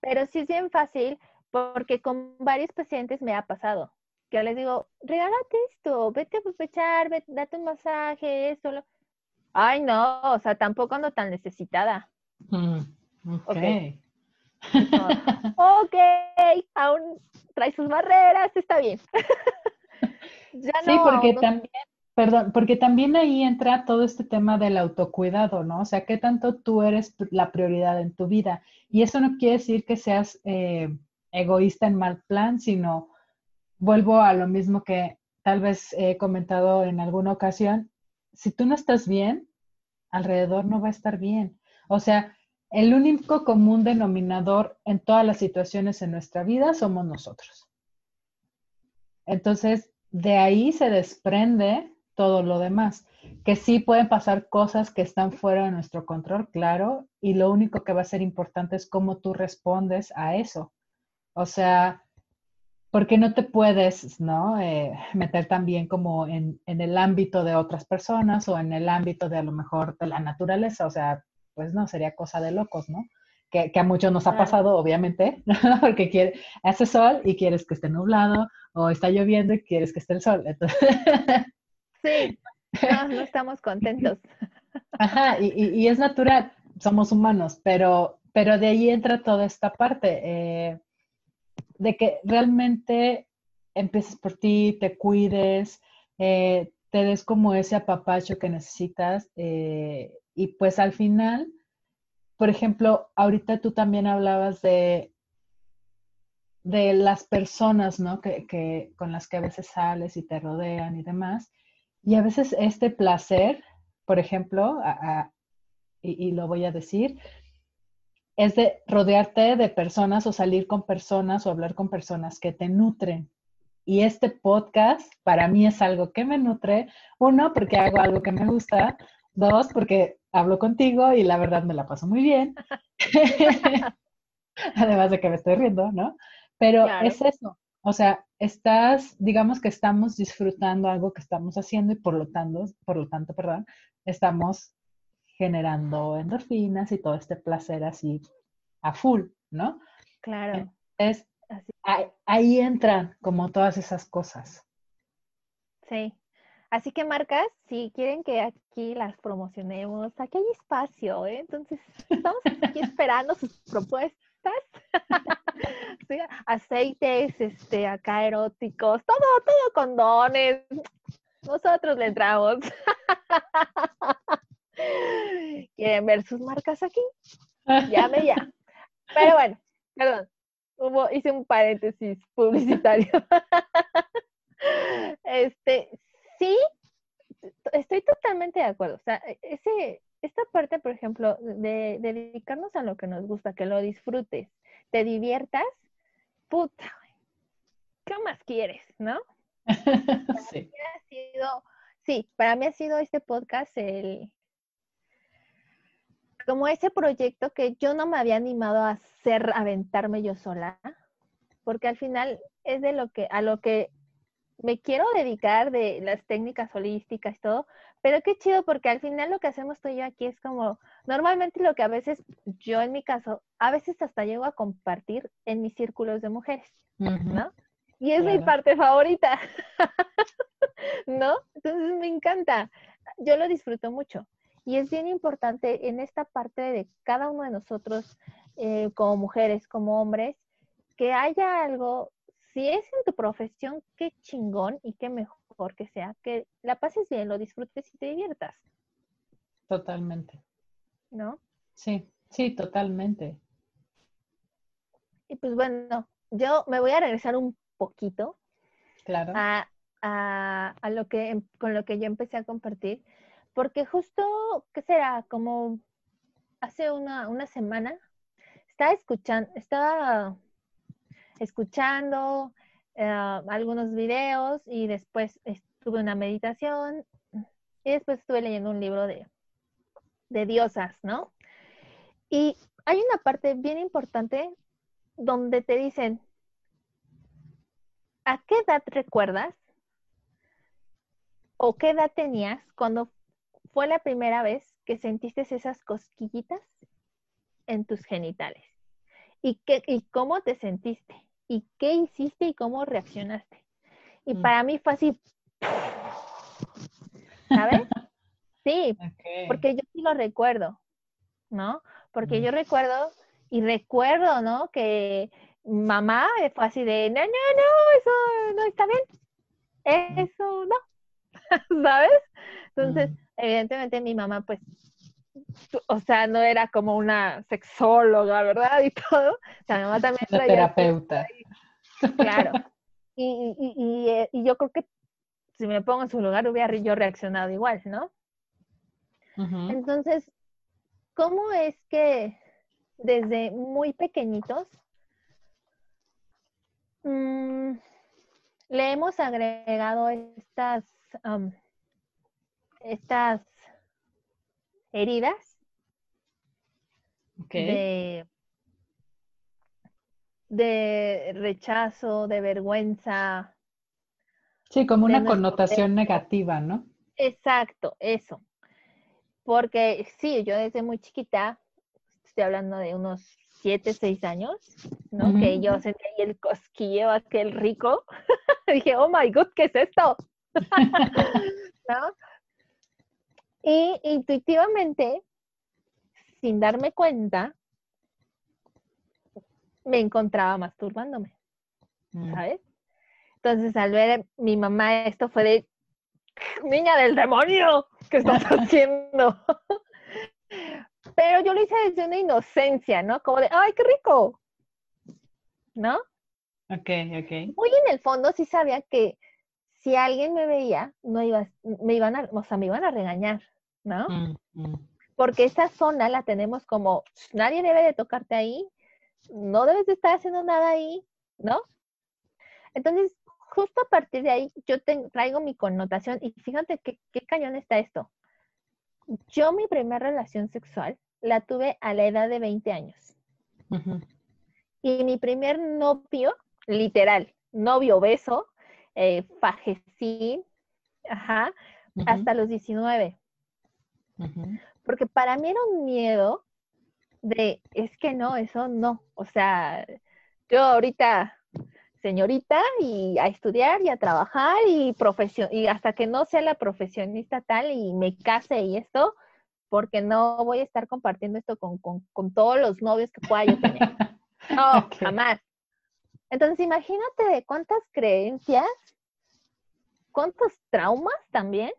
pero sí es bien fácil porque con varios pacientes me ha pasado que les digo, regálate esto, vete a aprovechar, vete, date un masaje, esto. Lo... Ay, no, o sea, tampoco ando tan necesitada. Mm, ok. Ok, aún trae sus barreras, está bien. sí, porque también, perdón, porque también ahí entra todo este tema del autocuidado, ¿no? O sea, qué tanto tú eres la prioridad en tu vida. Y eso no quiere decir que seas eh, egoísta en mal plan, sino vuelvo a lo mismo que tal vez he comentado en alguna ocasión, si tú no estás bien, alrededor no va a estar bien. O sea, el único común denominador en todas las situaciones en nuestra vida somos nosotros. Entonces, de ahí se desprende todo lo demás, que sí pueden pasar cosas que están fuera de nuestro control, claro, y lo único que va a ser importante es cómo tú respondes a eso. O sea, porque no te puedes, ¿no? Eh, meter también como en, el ámbito de otras personas o en el ámbito de a lo mejor de la naturaleza, o sea, pues no, sería cosa de locos, ¿no? Que, a muchos nos ha pasado, obviamente, porque quiere, hace sol y quieres que esté nublado, o está lloviendo y quieres que esté el sol. Sí, no, estamos contentos. Ajá, y, y, es natural, somos humanos, pero, pero de ahí entra toda esta parte. Eh, de que realmente empieces por ti, te cuides, eh, te des como ese apapacho que necesitas y pues al final, por ejemplo, ahorita tú también hablabas de, de las personas, ¿no? Que, con las que a veces sales y te rodean y demás. Y a veces este placer, por ejemplo, y, lo voy a decir, es de rodearte de personas o salir con personas o hablar con personas que te nutren. Y este podcast para mí es algo que me nutre. Uno, porque hago algo que me gusta. Dos, porque hablo contigo y la verdad me la paso muy bien. Además de que me estoy riendo, ¿no? Pero es eso. O sea, estás, digamos que estamos disfrutando algo que estamos haciendo y por lo tanto, por lo tanto, perdón, estamos generando endorfinas y todo este placer así a full, ¿no? Claro. Es, ahí, entran como todas esas cosas. Sí. Así que marcas, si quieren que aquí las promocionemos, aquí hay espacio, ¿eh? Entonces, estamos aquí esperando sus propuestas. aceites, este, acá eróticos, todo, todo condones. Nosotros le entramos. ¿Quieren ver sus marcas aquí? Llame ya. Pero bueno, perdón, hubo, hice un paréntesis publicitario. este, sí, estoy totalmente de acuerdo. O sea, e, ese, esta parte, por ejemplo, de, dedicarnos a lo que nos gusta, que lo disfrutes, te diviertas, puta, ¿qué más quieres, no? sí. Ha sido, sí, para mí ha sido este podcast el, como ese proyecto que yo no me había animado a hacer, aventarme yo sola, porque al final es de lo que, a lo que me quiero dedicar de las técnicas holísticas y todo, pero qué chido porque al final lo que hacemos tú y yo aquí es como, normalmente lo que a veces, yo en mi caso, a veces hasta llego a compartir en mis círculos de mujeres, ¿no? Y es mi parte favorita, ¿no? Entonces me encanta, yo lo disfruto mucho. Y es bien importante en esta parte de cada uno de nosotros, eh, como mujeres, como hombres, que haya algo, si es en tu profesión, qué chingón y qué mejor que sea, que la pases bien, lo disfrutes y te diviertas. Totalmente. ¿No? Sí, sí, totalmente. Y pues bueno, yo me voy a regresar un poquito claro. a, a, lo que, em, con lo que yo empecé a compartir, porque justo, ¿qué será? Como hace una, una semana, estaba escuchando, estaba escuchando eh, algunos videos y después estuve una meditación y después estuve leyendo un libro de, de diosas, ¿no? Y hay una parte bien importante donde te dicen, ¿a qué edad recuerdas o qué edad tenías cuando fue la primera vez que sentiste esas cosquillitas en tus genitales? ¿Y, qué, y cómo te sentiste? ¿Y qué hiciste y cómo reaccionaste? Y mm. para mí fue así, ¿sabes? Sí, porque yo sí lo recuerdo, ¿no? Porque mm. yo recuerdo y recuerdo, ¿no? Que mamá fue así de, no, no, no, eso no está bien. Eso no. ¿Sabes? Entonces, evidentemente mi mamá, pues, o sea, no era como una sexóloga, ¿verdad? Y todo. O sea, mi mamá también Una terapeuta. Claro. Y, y, y, eh, y, yo creo que si me pongo en su lugar hubiera yo reaccionado igual, ¿no? Entonces, ¿cómo es que desde muy pequeñitos mm, le hemos agregado estas, estas heridas de, de, rechazo, de vergüenza. Sí, como una connotación negativa, ¿no? Exacto, eso. Porque sí, yo desde muy chiquita estoy hablando de unos siete, seis años, ¿no? Que yo sentí ahí el cosquilleo aquel rico. Dije, oh my god, ¿qué es esto? ¿No? Y intuitivamente, sin darme cuenta, me encontraba masturbándome, mm. ¿sabes? Entonces, al ver mi mamá, esto fue de, niña del demonio, ¿qué estás haciendo? Pero yo lo hice desde una inocencia, ¿no? Como de, ¡ay, qué rico! ¿No? Ok, ok. Muy en el fondo sí sabía que si alguien me veía, no iba, me iban a, o sea, me iban a regañar, ¿no? Mm, mm. Porque esa zona la tenemos como, nadie debe de tocarte ahí, no debes de estar haciendo nada ahí, ¿no? Entonces, justo a partir de ahí, yo traigo mi connotación y fíjate qué, qué cañón está esto. Yo mi primera relación sexual la tuve a la edad de 20 años. Y mi primer novio, literal, novio beso, eh, fajecín, ajá, hasta los 19. Porque para mí era un miedo de, es que no, eso no. O sea, yo ahorita, señorita, y a estudiar y a trabajar y profesión, y hasta que no sea la profesionista tal y me case y esto, porque no voy a estar compartiendo esto con, todos los novios que pueda yo tener. No, jamás. Entonces, imagínate de cuántas creencias, cuántos traumas también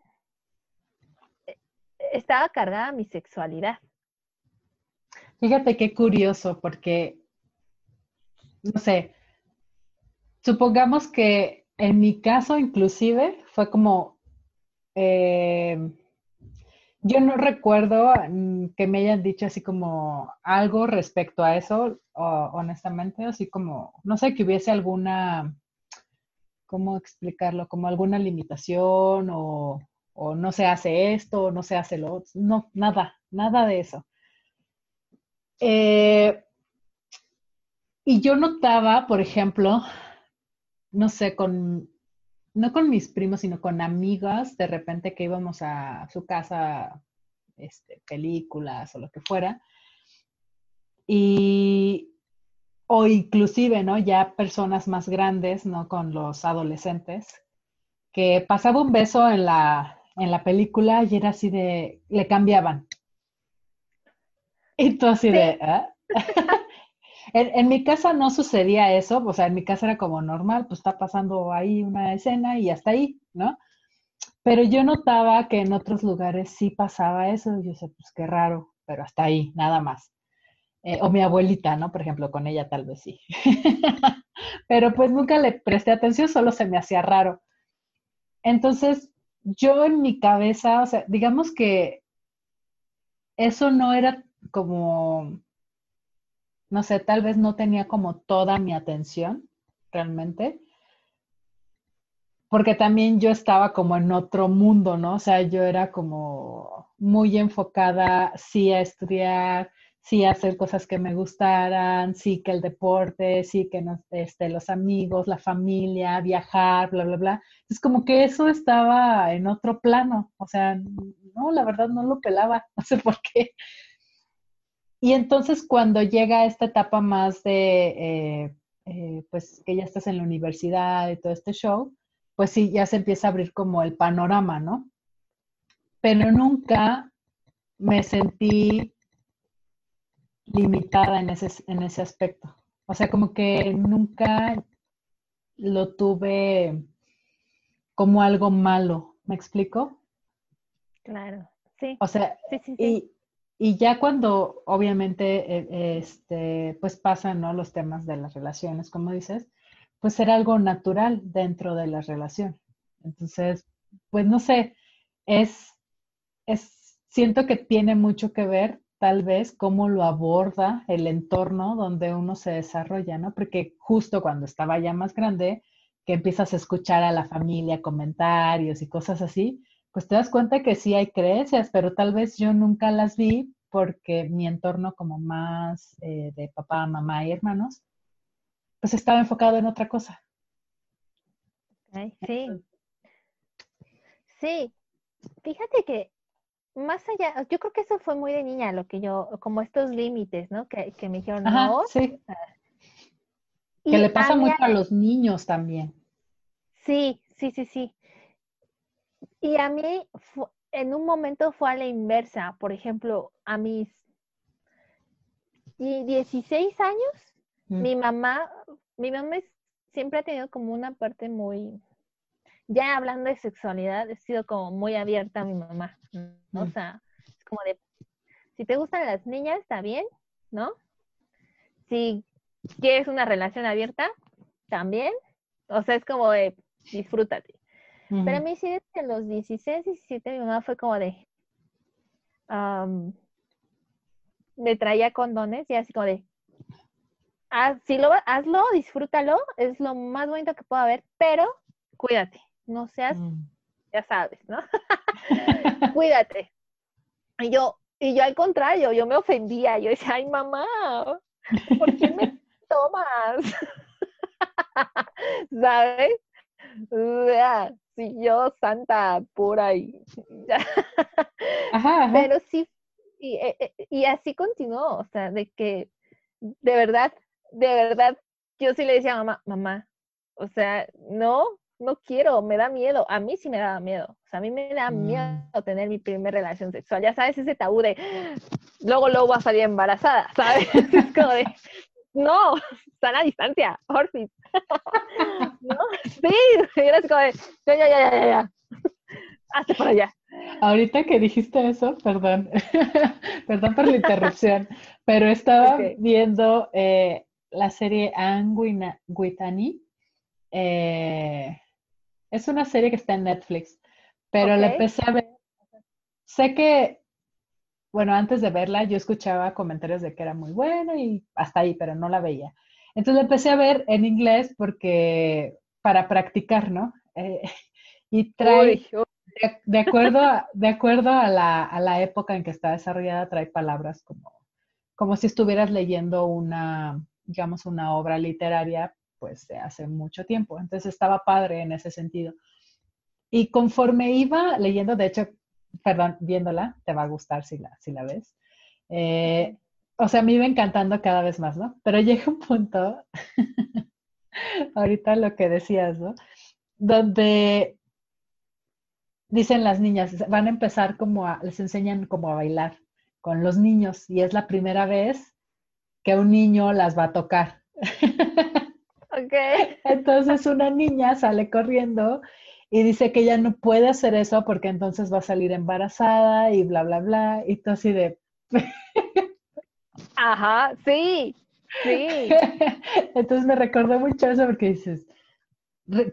eh, estaba cargada mi sexualidad. Fíjate qué curioso, porque, no sé, supongamos que en mi caso inclusive fue como, eh, yo no recuerdo mm, que me hayan dicho así como algo respecto a eso, honestamente, así como, no sé, que hubiese alguna, ¿cómo explicarlo? Como alguna limitación o, o no se hace esto, o no se hace lo otro. No, nada, nada de eso. Eh, y yo notaba, por ejemplo, no sé, con, no con mis primos, sino con amigas, de repente que íbamos a su casa, este, películas o lo que fuera. Y, o inclusive, ¿no? Ya personas más grandes, ¿no? Con los adolescentes, que pasaba un beso en la, en la película y era así de, le cambiaban. Y tú así de, ¿ah? en, mi casa no sucedía eso, o sea, en mi casa era como normal, pues está pasando ahí una escena y hasta ahí, ¿no? Pero yo notaba que en otros lugares sí pasaba eso, y yo sé, pues qué raro, pero hasta ahí, nada más. Eh, o mi abuelita, ¿no? Por ejemplo, con ella tal vez sí. pero pues nunca le presté atención, solo se me hacía raro. Entonces, yo en mi cabeza, o sea, digamos que eso no era como, no sé, tal vez no tenía como toda mi atención realmente, porque también yo estaba como en otro mundo, ¿no? O sea, yo era como muy enfocada, sí, a estudiar, sí, a hacer cosas que me gustaran, sí, que el deporte, sí, que este, los amigos, la familia, viajar, bla, bla, bla. Es como que eso estaba en otro plano, o sea, no, la verdad no lo pelaba, no sé por qué. Y entonces cuando llega esta etapa más de, eh, eh, pues que ya estás en la universidad y todo este show, pues sí, ya se empieza a abrir como el panorama, ¿no? Pero nunca me sentí limitada en ese, en ese aspecto. O sea, como que nunca lo tuve como algo malo, ¿me explico? Claro, sí. O sea, sí, sí, sí. Y ya cuando obviamente eh, este, pues pasan ¿no? los temas de las relaciones, como dices, pues era algo natural dentro de la relación. Entonces, pues no sé, es, es, siento que tiene mucho que ver tal vez cómo lo aborda el entorno donde uno se desarrolla, ¿no? Porque justo cuando estaba ya más grande, que empiezas a escuchar a la familia comentarios y cosas así, pues te das cuenta que sí hay creencias, pero tal vez yo nunca las vi porque mi entorno como más eh, de papá, mamá y hermanos, pues estaba enfocado en otra cosa. sí. Sí, fíjate que más allá, yo creo que eso fue muy de niña, lo que yo, como estos límites, ¿no? Que, me dijeron, no. Sí. que le pasa mucho a los niños también. Sí, sí, sí, sí. Y a mí en un momento fue a la inversa. Por ejemplo, a mis 16 años, mm. mi mamá, mi mamá siempre ha tenido como una parte muy, ya hablando de sexualidad, he sido como muy abierta a mi mamá, ¿no? O mm. sea, es como de, si te gustan las niñas, está bien, ¿no? Si quieres una relación abierta, también. O sea, es como de, disfrútate. Pero a mí sí, en los 16, 17, mi mamá fue como de, me traía condones y así como de, ah, lo, hazlo, disfrútalo, es lo más bonito que pueda haber, pero cuídate, no seas, mm. ya sabes, ¿no? cuídate. Y yo, y yo al contrario, yo me ofendía, yo decía, ay mamá, ¿por qué me tomas? ¿Sabes? Si yo santa pura y Pero sí, eh, eh, y, así continuó, o sea, de que de verdad, de verdad, yo sí le decía a mamá, mamá, o sea, no, no quiero, me da miedo. A mí sí me daba miedo. O sea, a mí me da mm. miedo tener mi primera relación sexual. Ya sabes, ese tabú de luego, luego va a salir embarazada, ¿sabes? Es como de, no, están a distancia, Orfis. ¿No? Sí, era así como de, ya, ya, ya, ya, ya. Hasta por allá. Ahorita que dijiste eso, perdón, perdón por la interrupción, pero estaba viendo eh, la serie Anne Guitani. Eh, es una serie que está en Netflix, pero la empecé a ver. Sé que bueno, antes de verla yo escuchaba comentarios de que era muy buena y hasta ahí, pero no la veía. Entonces la empecé a ver en inglés porque para practicar, ¿no? Eh, y trae, de, acuerdo, a, de acuerdo a la, a la, época en que está desarrollada, trae palabras como, como si estuvieras leyendo una, digamos, una obra literaria, pues de hace mucho tiempo. Entonces estaba padre en ese sentido. Y conforme iba leyendo, de hecho, perdón, viéndola, te va a gustar si la, si la ves. Eh, o sea, me iba encantando cada vez más, ¿no? Pero llega un punto, ahorita lo que decías, ¿no? Donde dicen las niñas, van a empezar como a, les enseñan como a bailar con los niños y es la primera vez que un niño las va a tocar. Ok. Entonces una niña sale corriendo y dice que ella no puede hacer eso porque entonces va a salir embarazada y bla, bla, bla. Y tú así de... Ajá, sí, sí. Entonces me recordó mucho eso porque dices,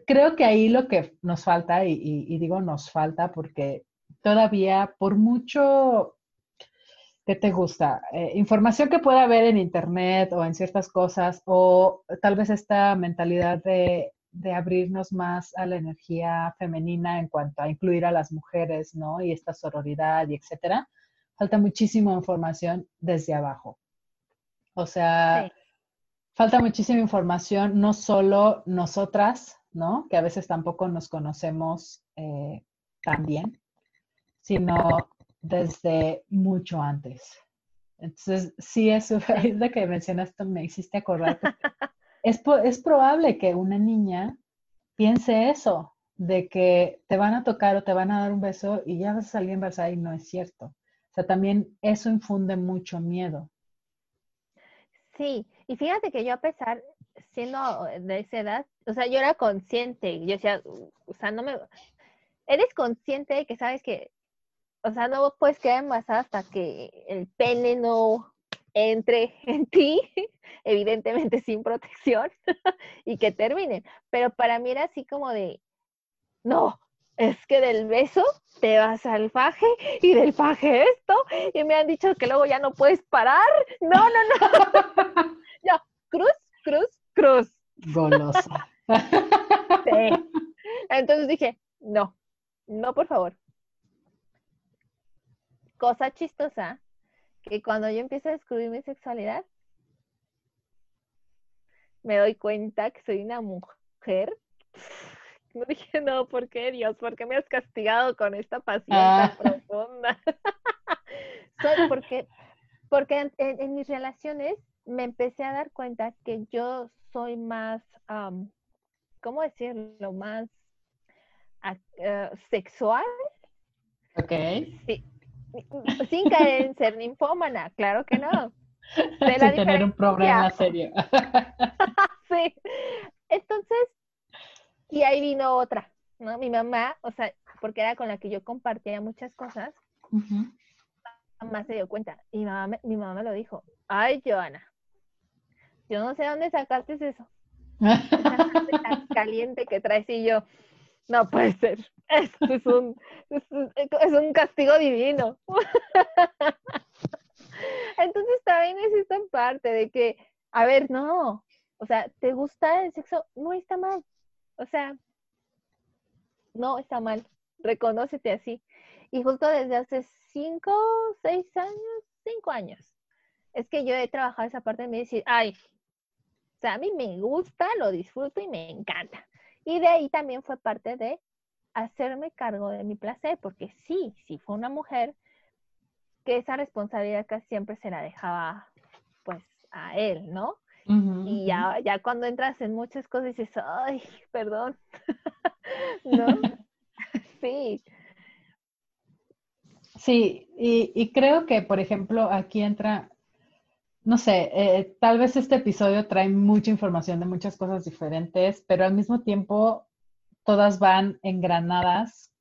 creo que ahí lo que nos falta, y, y digo nos falta porque todavía por mucho ¿Qué te gusta? Eh, información que pueda haber en internet o en ciertas cosas, o tal vez esta mentalidad de, abrirnos más a la energía femenina en cuanto a incluir a las mujeres, ¿no? Y esta sororidad y etcétera. Falta muchísima información desde abajo. O sea, falta muchísima información, no solo nosotras, ¿no? Que a veces tampoco nos conocemos eh, tan bien, sino desde mucho antes. Entonces, sí, eso es de que mencionaste, me hiciste acordar. es, es probable que una niña piense eso, de que te van a tocar o te van a dar un beso y ya vas a salir embarazada y no es cierto. O sea, también eso infunde mucho miedo. Sí, y fíjate que yo a pesar, siendo de esa edad, o sea, yo era consciente, yo decía, o sea, no me... Eres consciente de que sabes que o sea, no puedes quedar embarazada hasta que el pene no entre en ti, evidentemente sin protección, y que termine. Pero para mí era así como de, no, es que del beso te vas al faje y del faje esto, y me han dicho que luego ya no puedes parar. No, no, no. ya, cruz, cruz, cruz. Golosa. Sí. Entonces dije, no, no, por favor cosa chistosa, que cuando yo empiezo a descubrir mi sexualidad, me doy cuenta que soy una mujer. No dije, no, ¿por qué Dios? ¿Por qué me has castigado con esta pasión tan ah. profunda? soy porque, porque en, mis relaciones me empecé a dar cuenta que yo soy más, ¿cómo decirlo? Más uh, sexual. Ok. Sí, sin caer en ser ninfómana, claro que no. Sin tener un problema serio. sí. Entonces, y ahí vino otra, ¿no? Mi mamá, o sea, porque era con la que yo compartía muchas cosas, mi mamá se dio cuenta. Y mi mamá, mi mamá me lo dijo. Ay, Joana, yo no sé dónde sacaste eso. tan caliente que traes y yo, no puede ser. Esto es un, es, un castigo divino. Entonces también es esta parte de que, a ver, no, o sea, ¿te gusta el sexo? No está mal. O sea, no está mal. Reconócete así. Y justo desde hace cinco, seis años, cinco años, es que yo he trabajado esa parte de mí decir, ay, o sea, a mí me gusta, lo disfruto y me encanta. Y de ahí también fue parte de hacerme cargo de mi placer, porque sí, sí fue una mujer que esa responsabilidad casi siempre se la dejaba pues a él, ¿no? y ya, ya cuando entras en muchas cosas dices, ay, perdón, ¿no? sí. Sí, y, creo que, por ejemplo, aquí entra, no sé, eh, tal vez este episodio trae mucha información de muchas cosas diferentes, pero al mismo tiempo todas van engranadas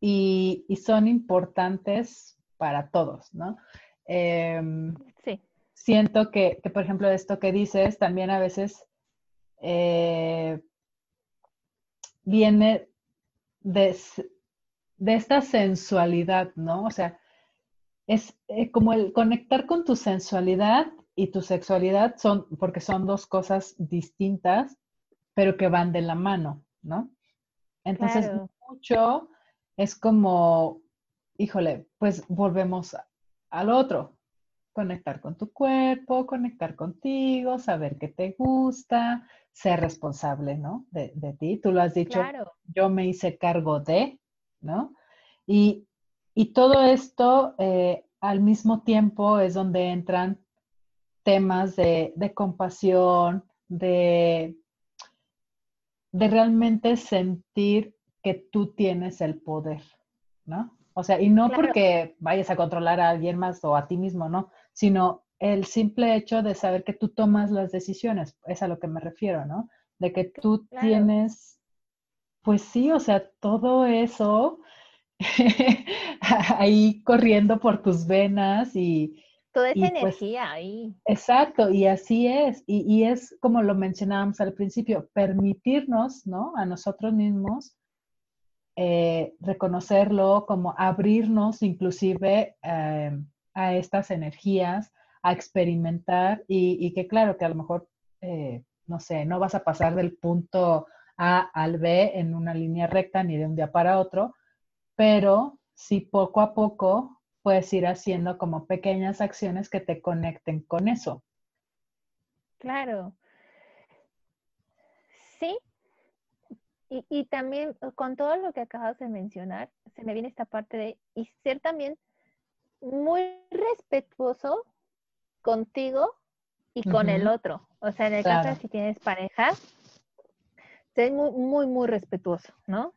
y, son importantes para todos, ¿no? Em, sí. Siento que, por ejemplo, esto que dices también a veces eh, viene de, esta sensualidad, ¿no? O sea, es eh, como el conectar con tu sensualidad y tu sexualidad son, porque son dos cosas distintas, pero que van de la mano. ¿no? Entonces, mucho es como, híjole, pues volvemos al otro, conectar con tu cuerpo, conectar contigo, saber qué te gusta, ser responsable, ¿no? De, ti. Tú lo has dicho, yo me hice cargo de, ¿no? Y, todo esto eh, al mismo tiempo es donde entran temas de, de compasión, de de realmente sentir que tú tienes el poder, ¿no? O sea, y no porque vayas a controlar a alguien más o a ti mismo, ¿no? Sino el simple hecho de saber que tú tomas las decisiones, es a lo que me refiero, ¿no? De que tú tienes, pues sí, o sea, todo eso ahí corriendo por tus venas y... Toda esa pues energía ahí. Exacto, y así es. Y, y, es como lo mencionábamos al principio, permitirnos, ¿no? A nosotros mismos eh, reconocerlo, como abrirnos inclusive eh, a estas energías, a experimentar y, que claro, que a lo mejor, eh, no sé, no vas a pasar del punto A al B en una línea recta ni de un día para otro, pero sí poco a poco puedes ir haciendo como pequeñas acciones que te conecten con eso. Claro. Sí, y, también uh, con todo lo que acabas de mencionar, se me viene esta parte de y ser también muy respetuoso contigo y con el otro. O sea, en el caso de si tienes pareja, ser muy, muy, muy respetuoso, ¿no?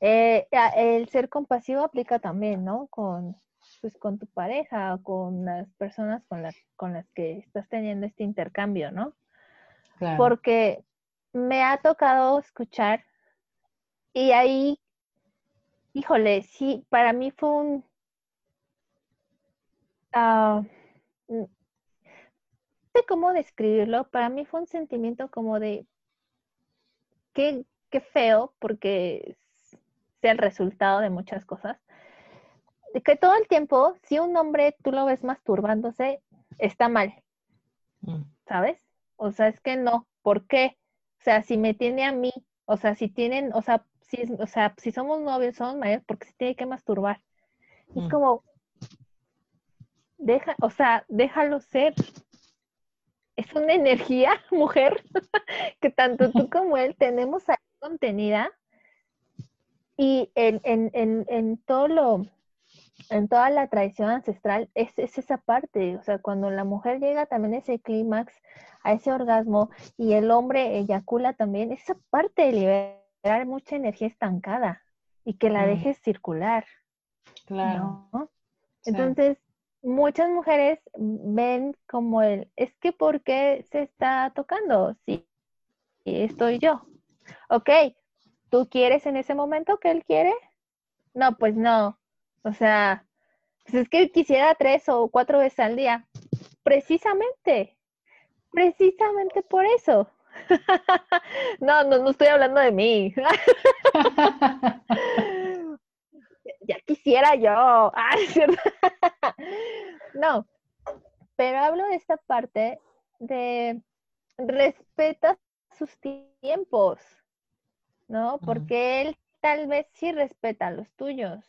Eh, el ser compasivo aplica también, ¿no? Con, pues, con tu pareja o con las personas con, las con las que estás teniendo este intercambio, ¿no? Porque me ha tocado escuchar y ahí, híjole, sí, para mí fue un... Uh, no sé cómo describirlo, para mí fue un sentimiento como de qué, qué feo, porque sea el resultado de muchas cosas, de que todo el tiempo, si un hombre tú lo ves masturbándose, está mal, mm. ¿sabes? O sea, es que no, ¿por qué? O sea, si me tiene a mí, o sea, si tienen, o sea, si, o sea, si somos novios, somos mayores, porque se tiene que masturbar. Es mm. como, deja, o sea, déjalo ser. Es una energía, mujer, que tanto tú como él tenemos ahí contenida. Y en, en, en, en todo lo, en toda la tradición ancestral es, es, esa parte, o sea, cuando la mujer llega también a ese clímax, a ese orgasmo, y el hombre eyacula también, esa parte de liberar mucha energía estancada y que la mm. dejes circular. Claro. Entonces, muchas mujeres ven como el, es que ¿por qué se está tocando? Sí, estoy yo. Ok, ¿tú quieres en ese momento que él quiere? No, pues no. O sea, pues es que él quisiera tres o cuatro veces al día. Precisamente, precisamente por eso. no, no, no estoy hablando de mí. ya quisiera yo. no, pero hablo de esta parte de respeta sus tiempos, ¿no? Porque él tal vez sí respeta los tuyos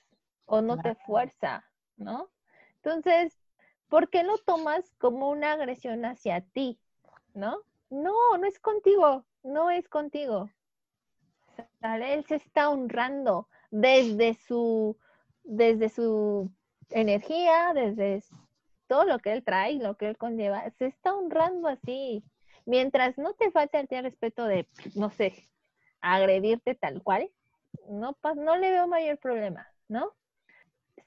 o no te fuerza, ¿no? Entonces, ¿por qué lo tomas como una agresión hacia ti, ¿no? No, no es contigo, no es contigo. Él se está honrando desde su, desde su energía, desde todo lo que él trae, lo que él conlleva, se está honrando así. Mientras no te falte el respeto de, no sé, agredirte tal cual, no, no le veo mayor problema, ¿no?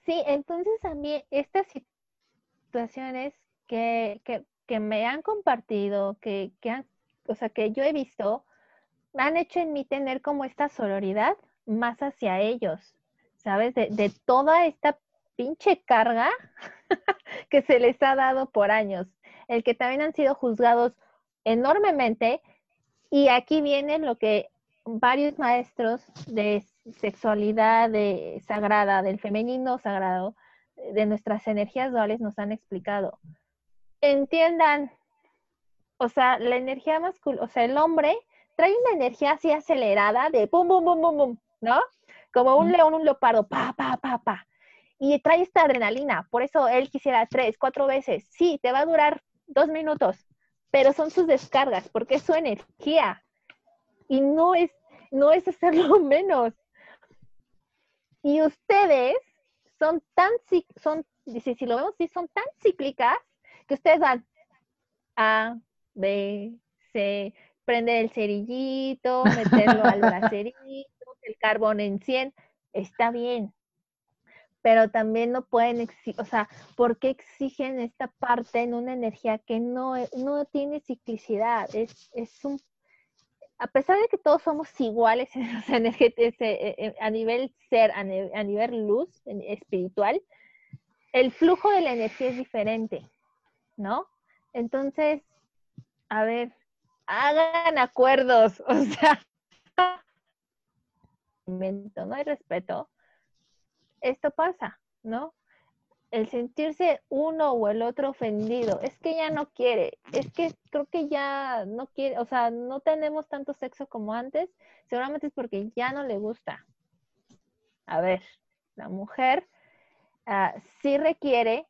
Sí, entonces a mí estas situaciones que, que que me han compartido, que, que han, o sea, que yo he visto, han hecho en mí tener como esta sororidad más hacia ellos, ¿sabes? De, de toda esta pinche carga que se les ha dado por años, el que también han sido juzgados enormemente. Y aquí viene lo que varios maestros de sexualidad de sagrada, del femenino sagrado, de nuestras energías duales nos han explicado entiendan, o sea, la energía masculina, o sea, el hombre trae una energía así acelerada de pum, pum, pum, pum, pum, ¿no? Como un león, un leopardo, pa, pa, pa, pa. Y trae esta adrenalina, por eso él quisiera tres, cuatro veces. Sí, te va a durar dos minutos, pero son sus descargas, porque es su energía. Y no es, no es hacerlo menos. Y ustedes son tan, son, si lo vemos, sí, son tan cíclicas que ustedes van A, B, C, prender el cerillito, meterlo al bracerito, el carbón en 100, está bien. Pero también no pueden exigir, o sea, ¿por qué exigen esta parte en una energía que no, no tiene ciclicidad? Es, es un a pesar de que todos somos iguales en eh, eh, a nivel ser, a, nivel luz espiritual, el flujo de la energía es diferente, ¿no? Entonces, a ver, hagan acuerdos, o sea, no hay respeto, esto pasa, ¿no? El sentirse uno o el otro ofendido, es que ya no quiere, es que creo que ya no quiere, o sea, no tenemos tanto sexo como antes, seguramente es porque ya no le gusta. A ver, la mujer uh, sí requiere,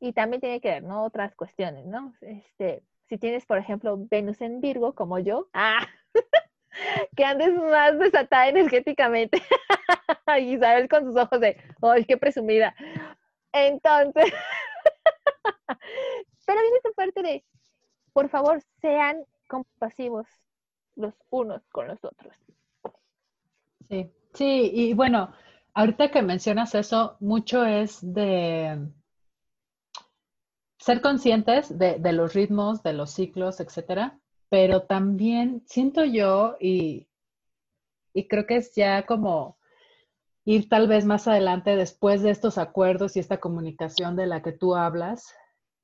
y también tiene que ver, ¿no? Otras cuestiones, ¿no? Este, si tienes, por ejemplo, Venus en Virgo, como yo, ¡ah! que andes más desatada energéticamente. y sabes con sus ojos de, ¡ay, qué presumida! Entonces, pero viene esta parte de, por favor, sean compasivos los unos con los otros. Sí, sí, y bueno, ahorita que mencionas eso, mucho es de ser conscientes de, de los ritmos, de los ciclos, etcétera, pero también siento yo, y, y creo que es ya como ir tal vez más adelante después de estos acuerdos y esta comunicación de la que tú hablas,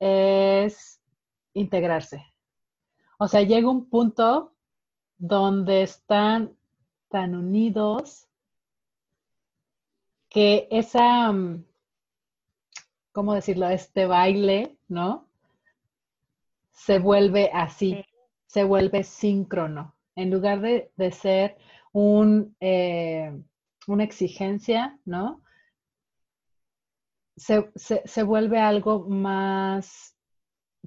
es integrarse. O sea, llega un punto donde están tan unidos que esa, mm, ¿cómo decirlo? Este baile, ¿no? Se vuelve así, se vuelve síncrono. En lugar de, ser un... Eh, una exigencia, ¿no? Se, vuelve algo más,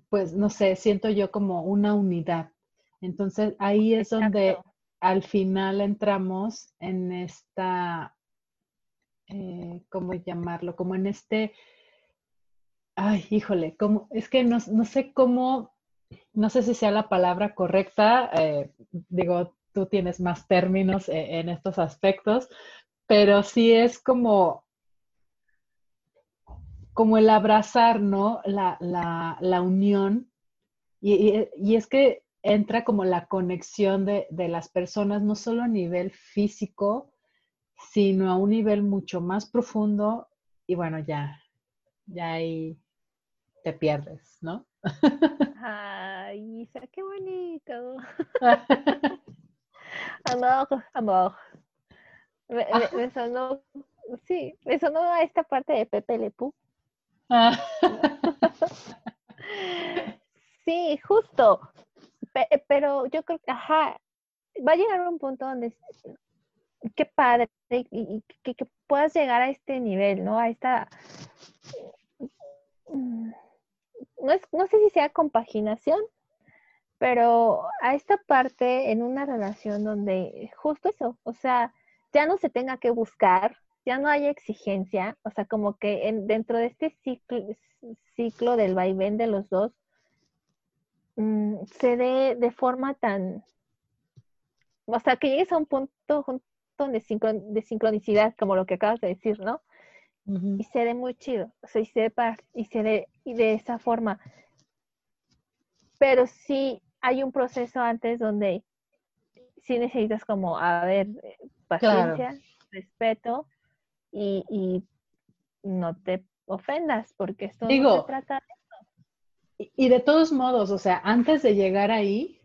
pues, no sé, siento yo como una unidad. Entonces ahí es donde al final entramos en esta, eh, ¿cómo llamarlo? Como en este, ay, híjole, como, es que no, sé cómo, no sé si sea la palabra correcta, eh, digo, tú tienes más términos eh, en estos aspectos, pero sí es como, como el abrazar, ¿no? La, la, unión. Y, es que entra como la conexión de, de, las personas, no solo a nivel físico, sino a un nivel mucho más profundo. Y bueno, ya, ya ahí te pierdes, ¿no? Ay, Isa, qué bonito. amor, amor. Me, sonó, sí, me sonó a esta parte de Pepe Le ah. sí, justo. pero yo creo que, ajá, va a llegar un punto donde qué padre y, que, puedas llegar a este nivel, ¿no? A esta mm, no, es, no sé si sea compaginación, pero a esta parte en una relación donde justo eso, o sea, ya no se tenga que buscar, ya no haya exigencia, o sea, como que en, dentro de este ciclo, ciclo del vaivén de los dos, mm, se dé de forma tan, o sea, que llegues a un punto, de, de sincronicidad, como lo que acabas de decir, ¿no? Y se dé muy chido, o sea, y se dé y se dé y de esa forma. Pero sí hay un proceso antes donde sí necesitas como, a ver, paciencia, respeto y, no te ofendas, porque esto Digo, no se trata de eso. Y, de todos modos, o sea, antes de llegar ahí,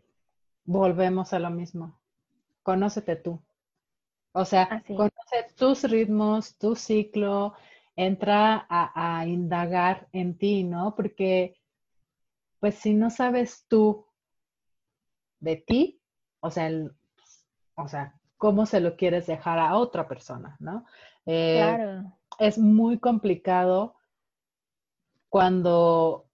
volvemos a lo mismo. Conócete tú. O sea, conoce tus ritmos, tu ciclo, entra a, a, indagar en ti, ¿no? Porque, pues si no sabes tú de ti, o sea, el, o sea, cómo se lo quieres dejar a otra persona, ¿no? Eh, claro. Es muy complicado cuando,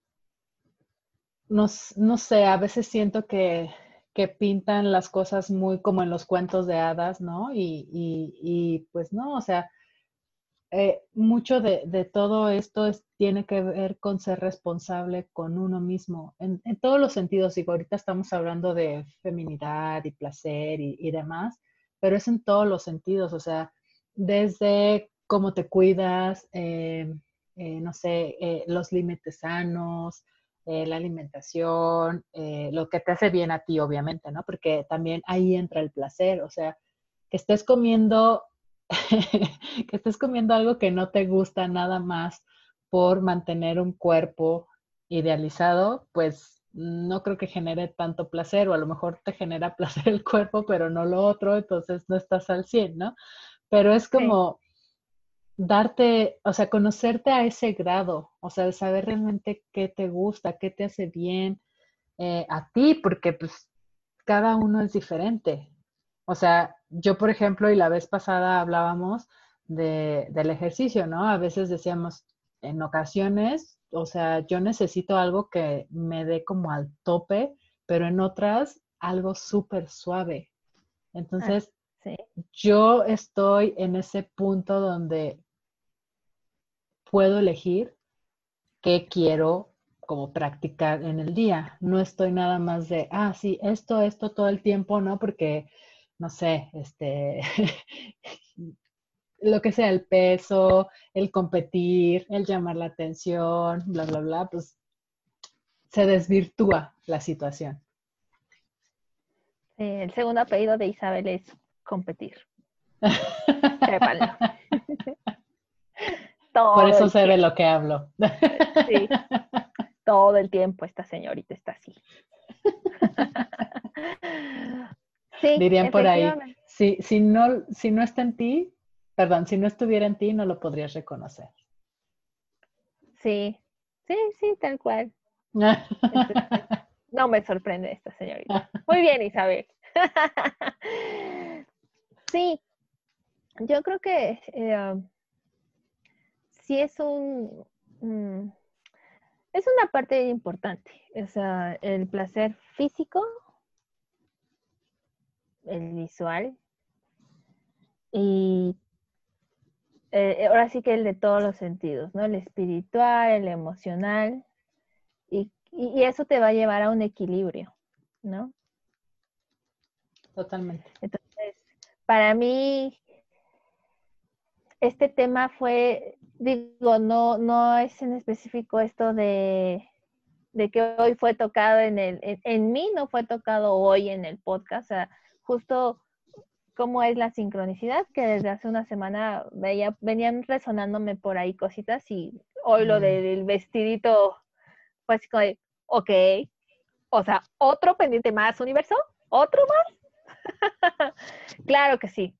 no, no sé, a veces siento que, que, pintan las cosas muy como en los cuentos de hadas, ¿no? Y, y, pues no, o sea, eh, mucho de, todo esto es, tiene que ver con ser responsable con uno mismo, en, todos los sentidos. Digo, ahorita estamos hablando de feminidad y placer y, demás, pero es en todos los sentidos, o sea, desde cómo te cuidas, eh, eh, no sé, los límites sanos, la alimentación, lo que te hace bien a ti, obviamente, ¿no? Porque también ahí entra el placer, o sea, que estés comiendo, que estés comiendo algo que no te gusta nada más por mantener un cuerpo idealizado, pues no creo que genere tanto placer o a lo mejor te genera placer el cuerpo, pero no lo otro, entonces no estás al 100, ¿no? Pero es como darte, o sea, conocerte a ese grado, o sea, saber realmente qué te gusta, qué te hace bien eh, a ti, porque pues cada uno es diferente. O sea, yo, por ejemplo, y la vez pasada hablábamos de, del ejercicio, ¿no? A veces decíamos, en ocasiones o sea, yo necesito algo que me dé como al tope, pero en otras algo súper suave. Entonces, yo estoy en ese punto donde puedo elegir qué quiero como practicar en el día. No estoy nada más de, ah, sí, esto, esto todo el tiempo, ¿no? Porque, no sé, este, lo que sea, el peso, el competir, el llamar la atención, bla, bla, bla, pues se desvirtúa la situación. El segundo apellido de Isabel es competir. Por eso se ve lo que hablo. sí, todo el tiempo esta señorita está así. Sí, Dirían por ahí, si, si, no, si no está en ti, Perdón, si no estuviera en ti, no lo podrías reconocer. Sí, sí, sí, tal cual. no me sorprende esta señorita. Muy bien, Isabel. sí, yo creo que eh, sí es un... es una parte importante. O sea, el placer físico, el visual y eh, ahora sí que el de todos los sentidos, ¿no? El espiritual, el emocional, y, eso te va a llevar a un equilibrio, ¿no? Totalmente. Entonces, para mí, este tema fue, digo, no, no es en específico esto de, de que hoy fue tocado en el, en, en, mí no fue tocado hoy en el podcast, o sea, justo cómo es la sincronicidad, que desde hace una semana veía, venían resonándome por ahí cositas y hoy lo del vestidito fue así como ok, o sea, otro pendiente más, universo, otro más. claro que sí.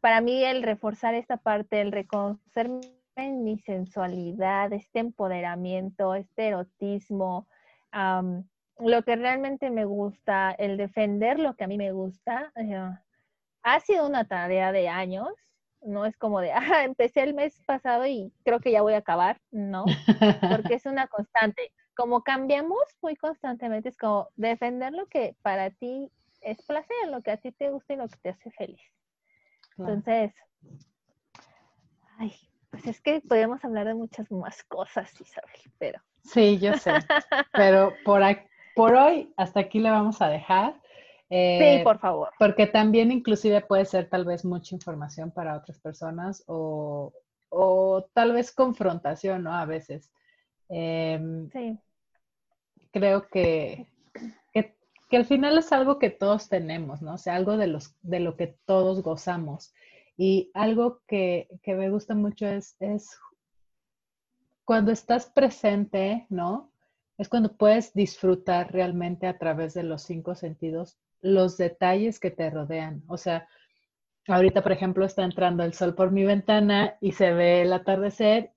Para mí el reforzar esta parte, el reconocerme en mi sensualidad, este empoderamiento, este erotismo, lo que realmente me gusta, el defender lo que a mí me gusta, eh, ha sido una tarea de años, no es como de, ah, empecé el mes pasado y creo que ya voy a acabar, no, porque es una constante. Como cambiamos muy constantemente, es como defender lo que para ti es placer, lo que a ti te gusta y lo que te hace feliz. Entonces, ay, pues es que podemos hablar de muchas más cosas, Isabel, pero... Sí, yo sé, pero por, por hoy hasta aquí le vamos a dejar. sí, eh, por favor. Porque también inclusive puede ser tal vez mucha información para otras personas o, tal vez confrontación, ¿no? A veces. Em, sí. Creo que, que, al final es algo que todos tenemos, ¿no? O sea, algo de, los, de lo que todos gozamos. Y algo que, que me gusta mucho es, es cuando estás presente, ¿no? Es cuando puedes disfrutar realmente a través de los cinco sentidos los detalles que te rodean. O sea, ahorita, por ejemplo, está entrando el sol por mi ventana y se ve el atardecer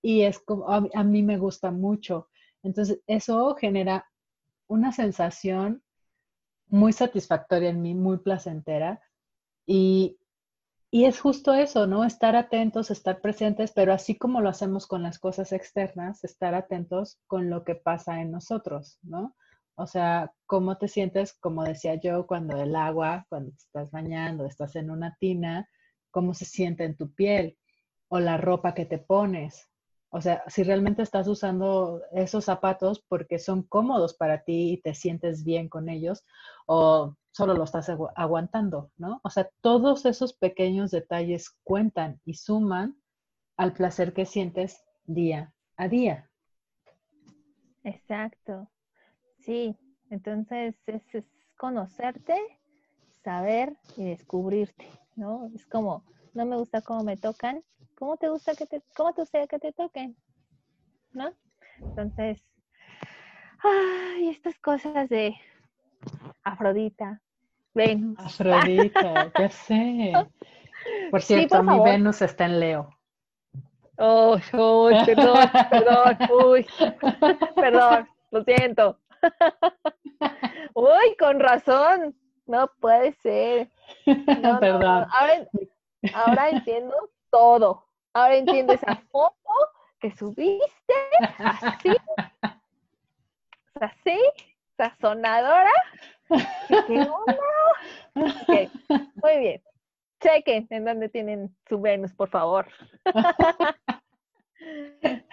y es como, a, mí me gusta mucho. Entonces, eso genera una sensación muy satisfactoria en mí, muy placentera. Y, y es justo eso, ¿no? Estar atentos, estar presentes, pero así como lo hacemos con las cosas externas, estar atentos con lo que pasa en nosotros, ¿no? O sea, ¿cómo te sientes, como decía yo, cuando el agua, cuando te estás bañando, estás en una tina, cómo se siente en tu piel? O la ropa que te pones. O sea, si realmente estás usando esos zapatos porque son cómodos para ti y te sientes bien con ellos, o solo lo estás aguantando, ¿no? O sea, todos esos pequeños detalles cuentan y suman al placer que sientes día a día. Exacto. Sí, entonces es, conocerte, saber y descubrirte, ¿no? Es como, no me gusta cómo me tocan, ¿cómo te gusta que te, cómo te gustaría que te toquen? ¿No? Entonces, ay, estas cosas de Afrodita, Venus. Afrodita, ya sé. Por cierto, mi Venus está en Leo. Oh, oh, perdón, perdón, uy, perdón, lo siento. Uy, con razón, no puede ser. perdón. Ahora, entiendo todo. Ahora entiendo esa foto que subiste, así, así, sazonadora. ¿Qué onda? Okay. Muy bien. Chequen en dónde tienen su Venus, por favor.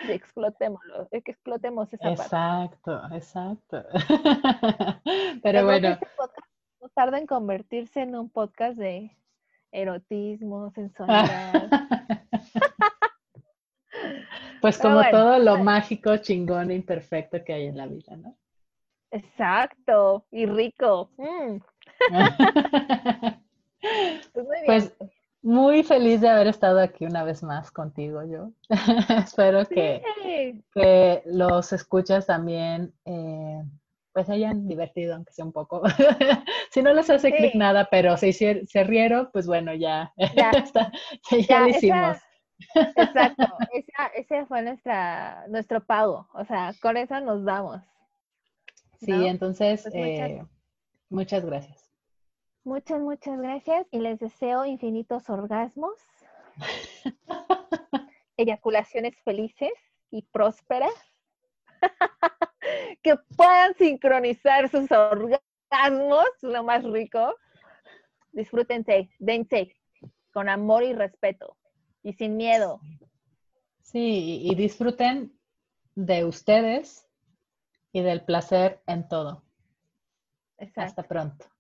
explotémoslo, es que explotemos esa exacto, parte. Exacto, Pero bueno. Este podcast no tarda en convertirse en un podcast de erotismo, sensualidad. pues como todo lo mágico, chingón e imperfecto que hay en la vida, ¿no? Exacto, y rico. Mm. pues muy. Pues muy feliz de haber estado aquí una vez más contigo, yo. Espero que, que, los escuchas también eh, pues hayan divertido, aunque sea un poco. si no les hace clic nada, pero si se, se rieron, pues bueno, ya, ya, ya, lo hicimos. exacto, ese fue nuestra, nuestro pago, o sea, con eso nos damos. Sí, entonces, pues eh, muchas gracias. Muchas, muchas gracias y les deseo infinitos orgasmos, eyaculaciones felices y prósperas, que puedan sincronizar sus orgasmos, lo más rico. Disfrútense, dense con amor y respeto y sin miedo. Sí, y disfruten de ustedes y del placer en todo. Hasta pronto.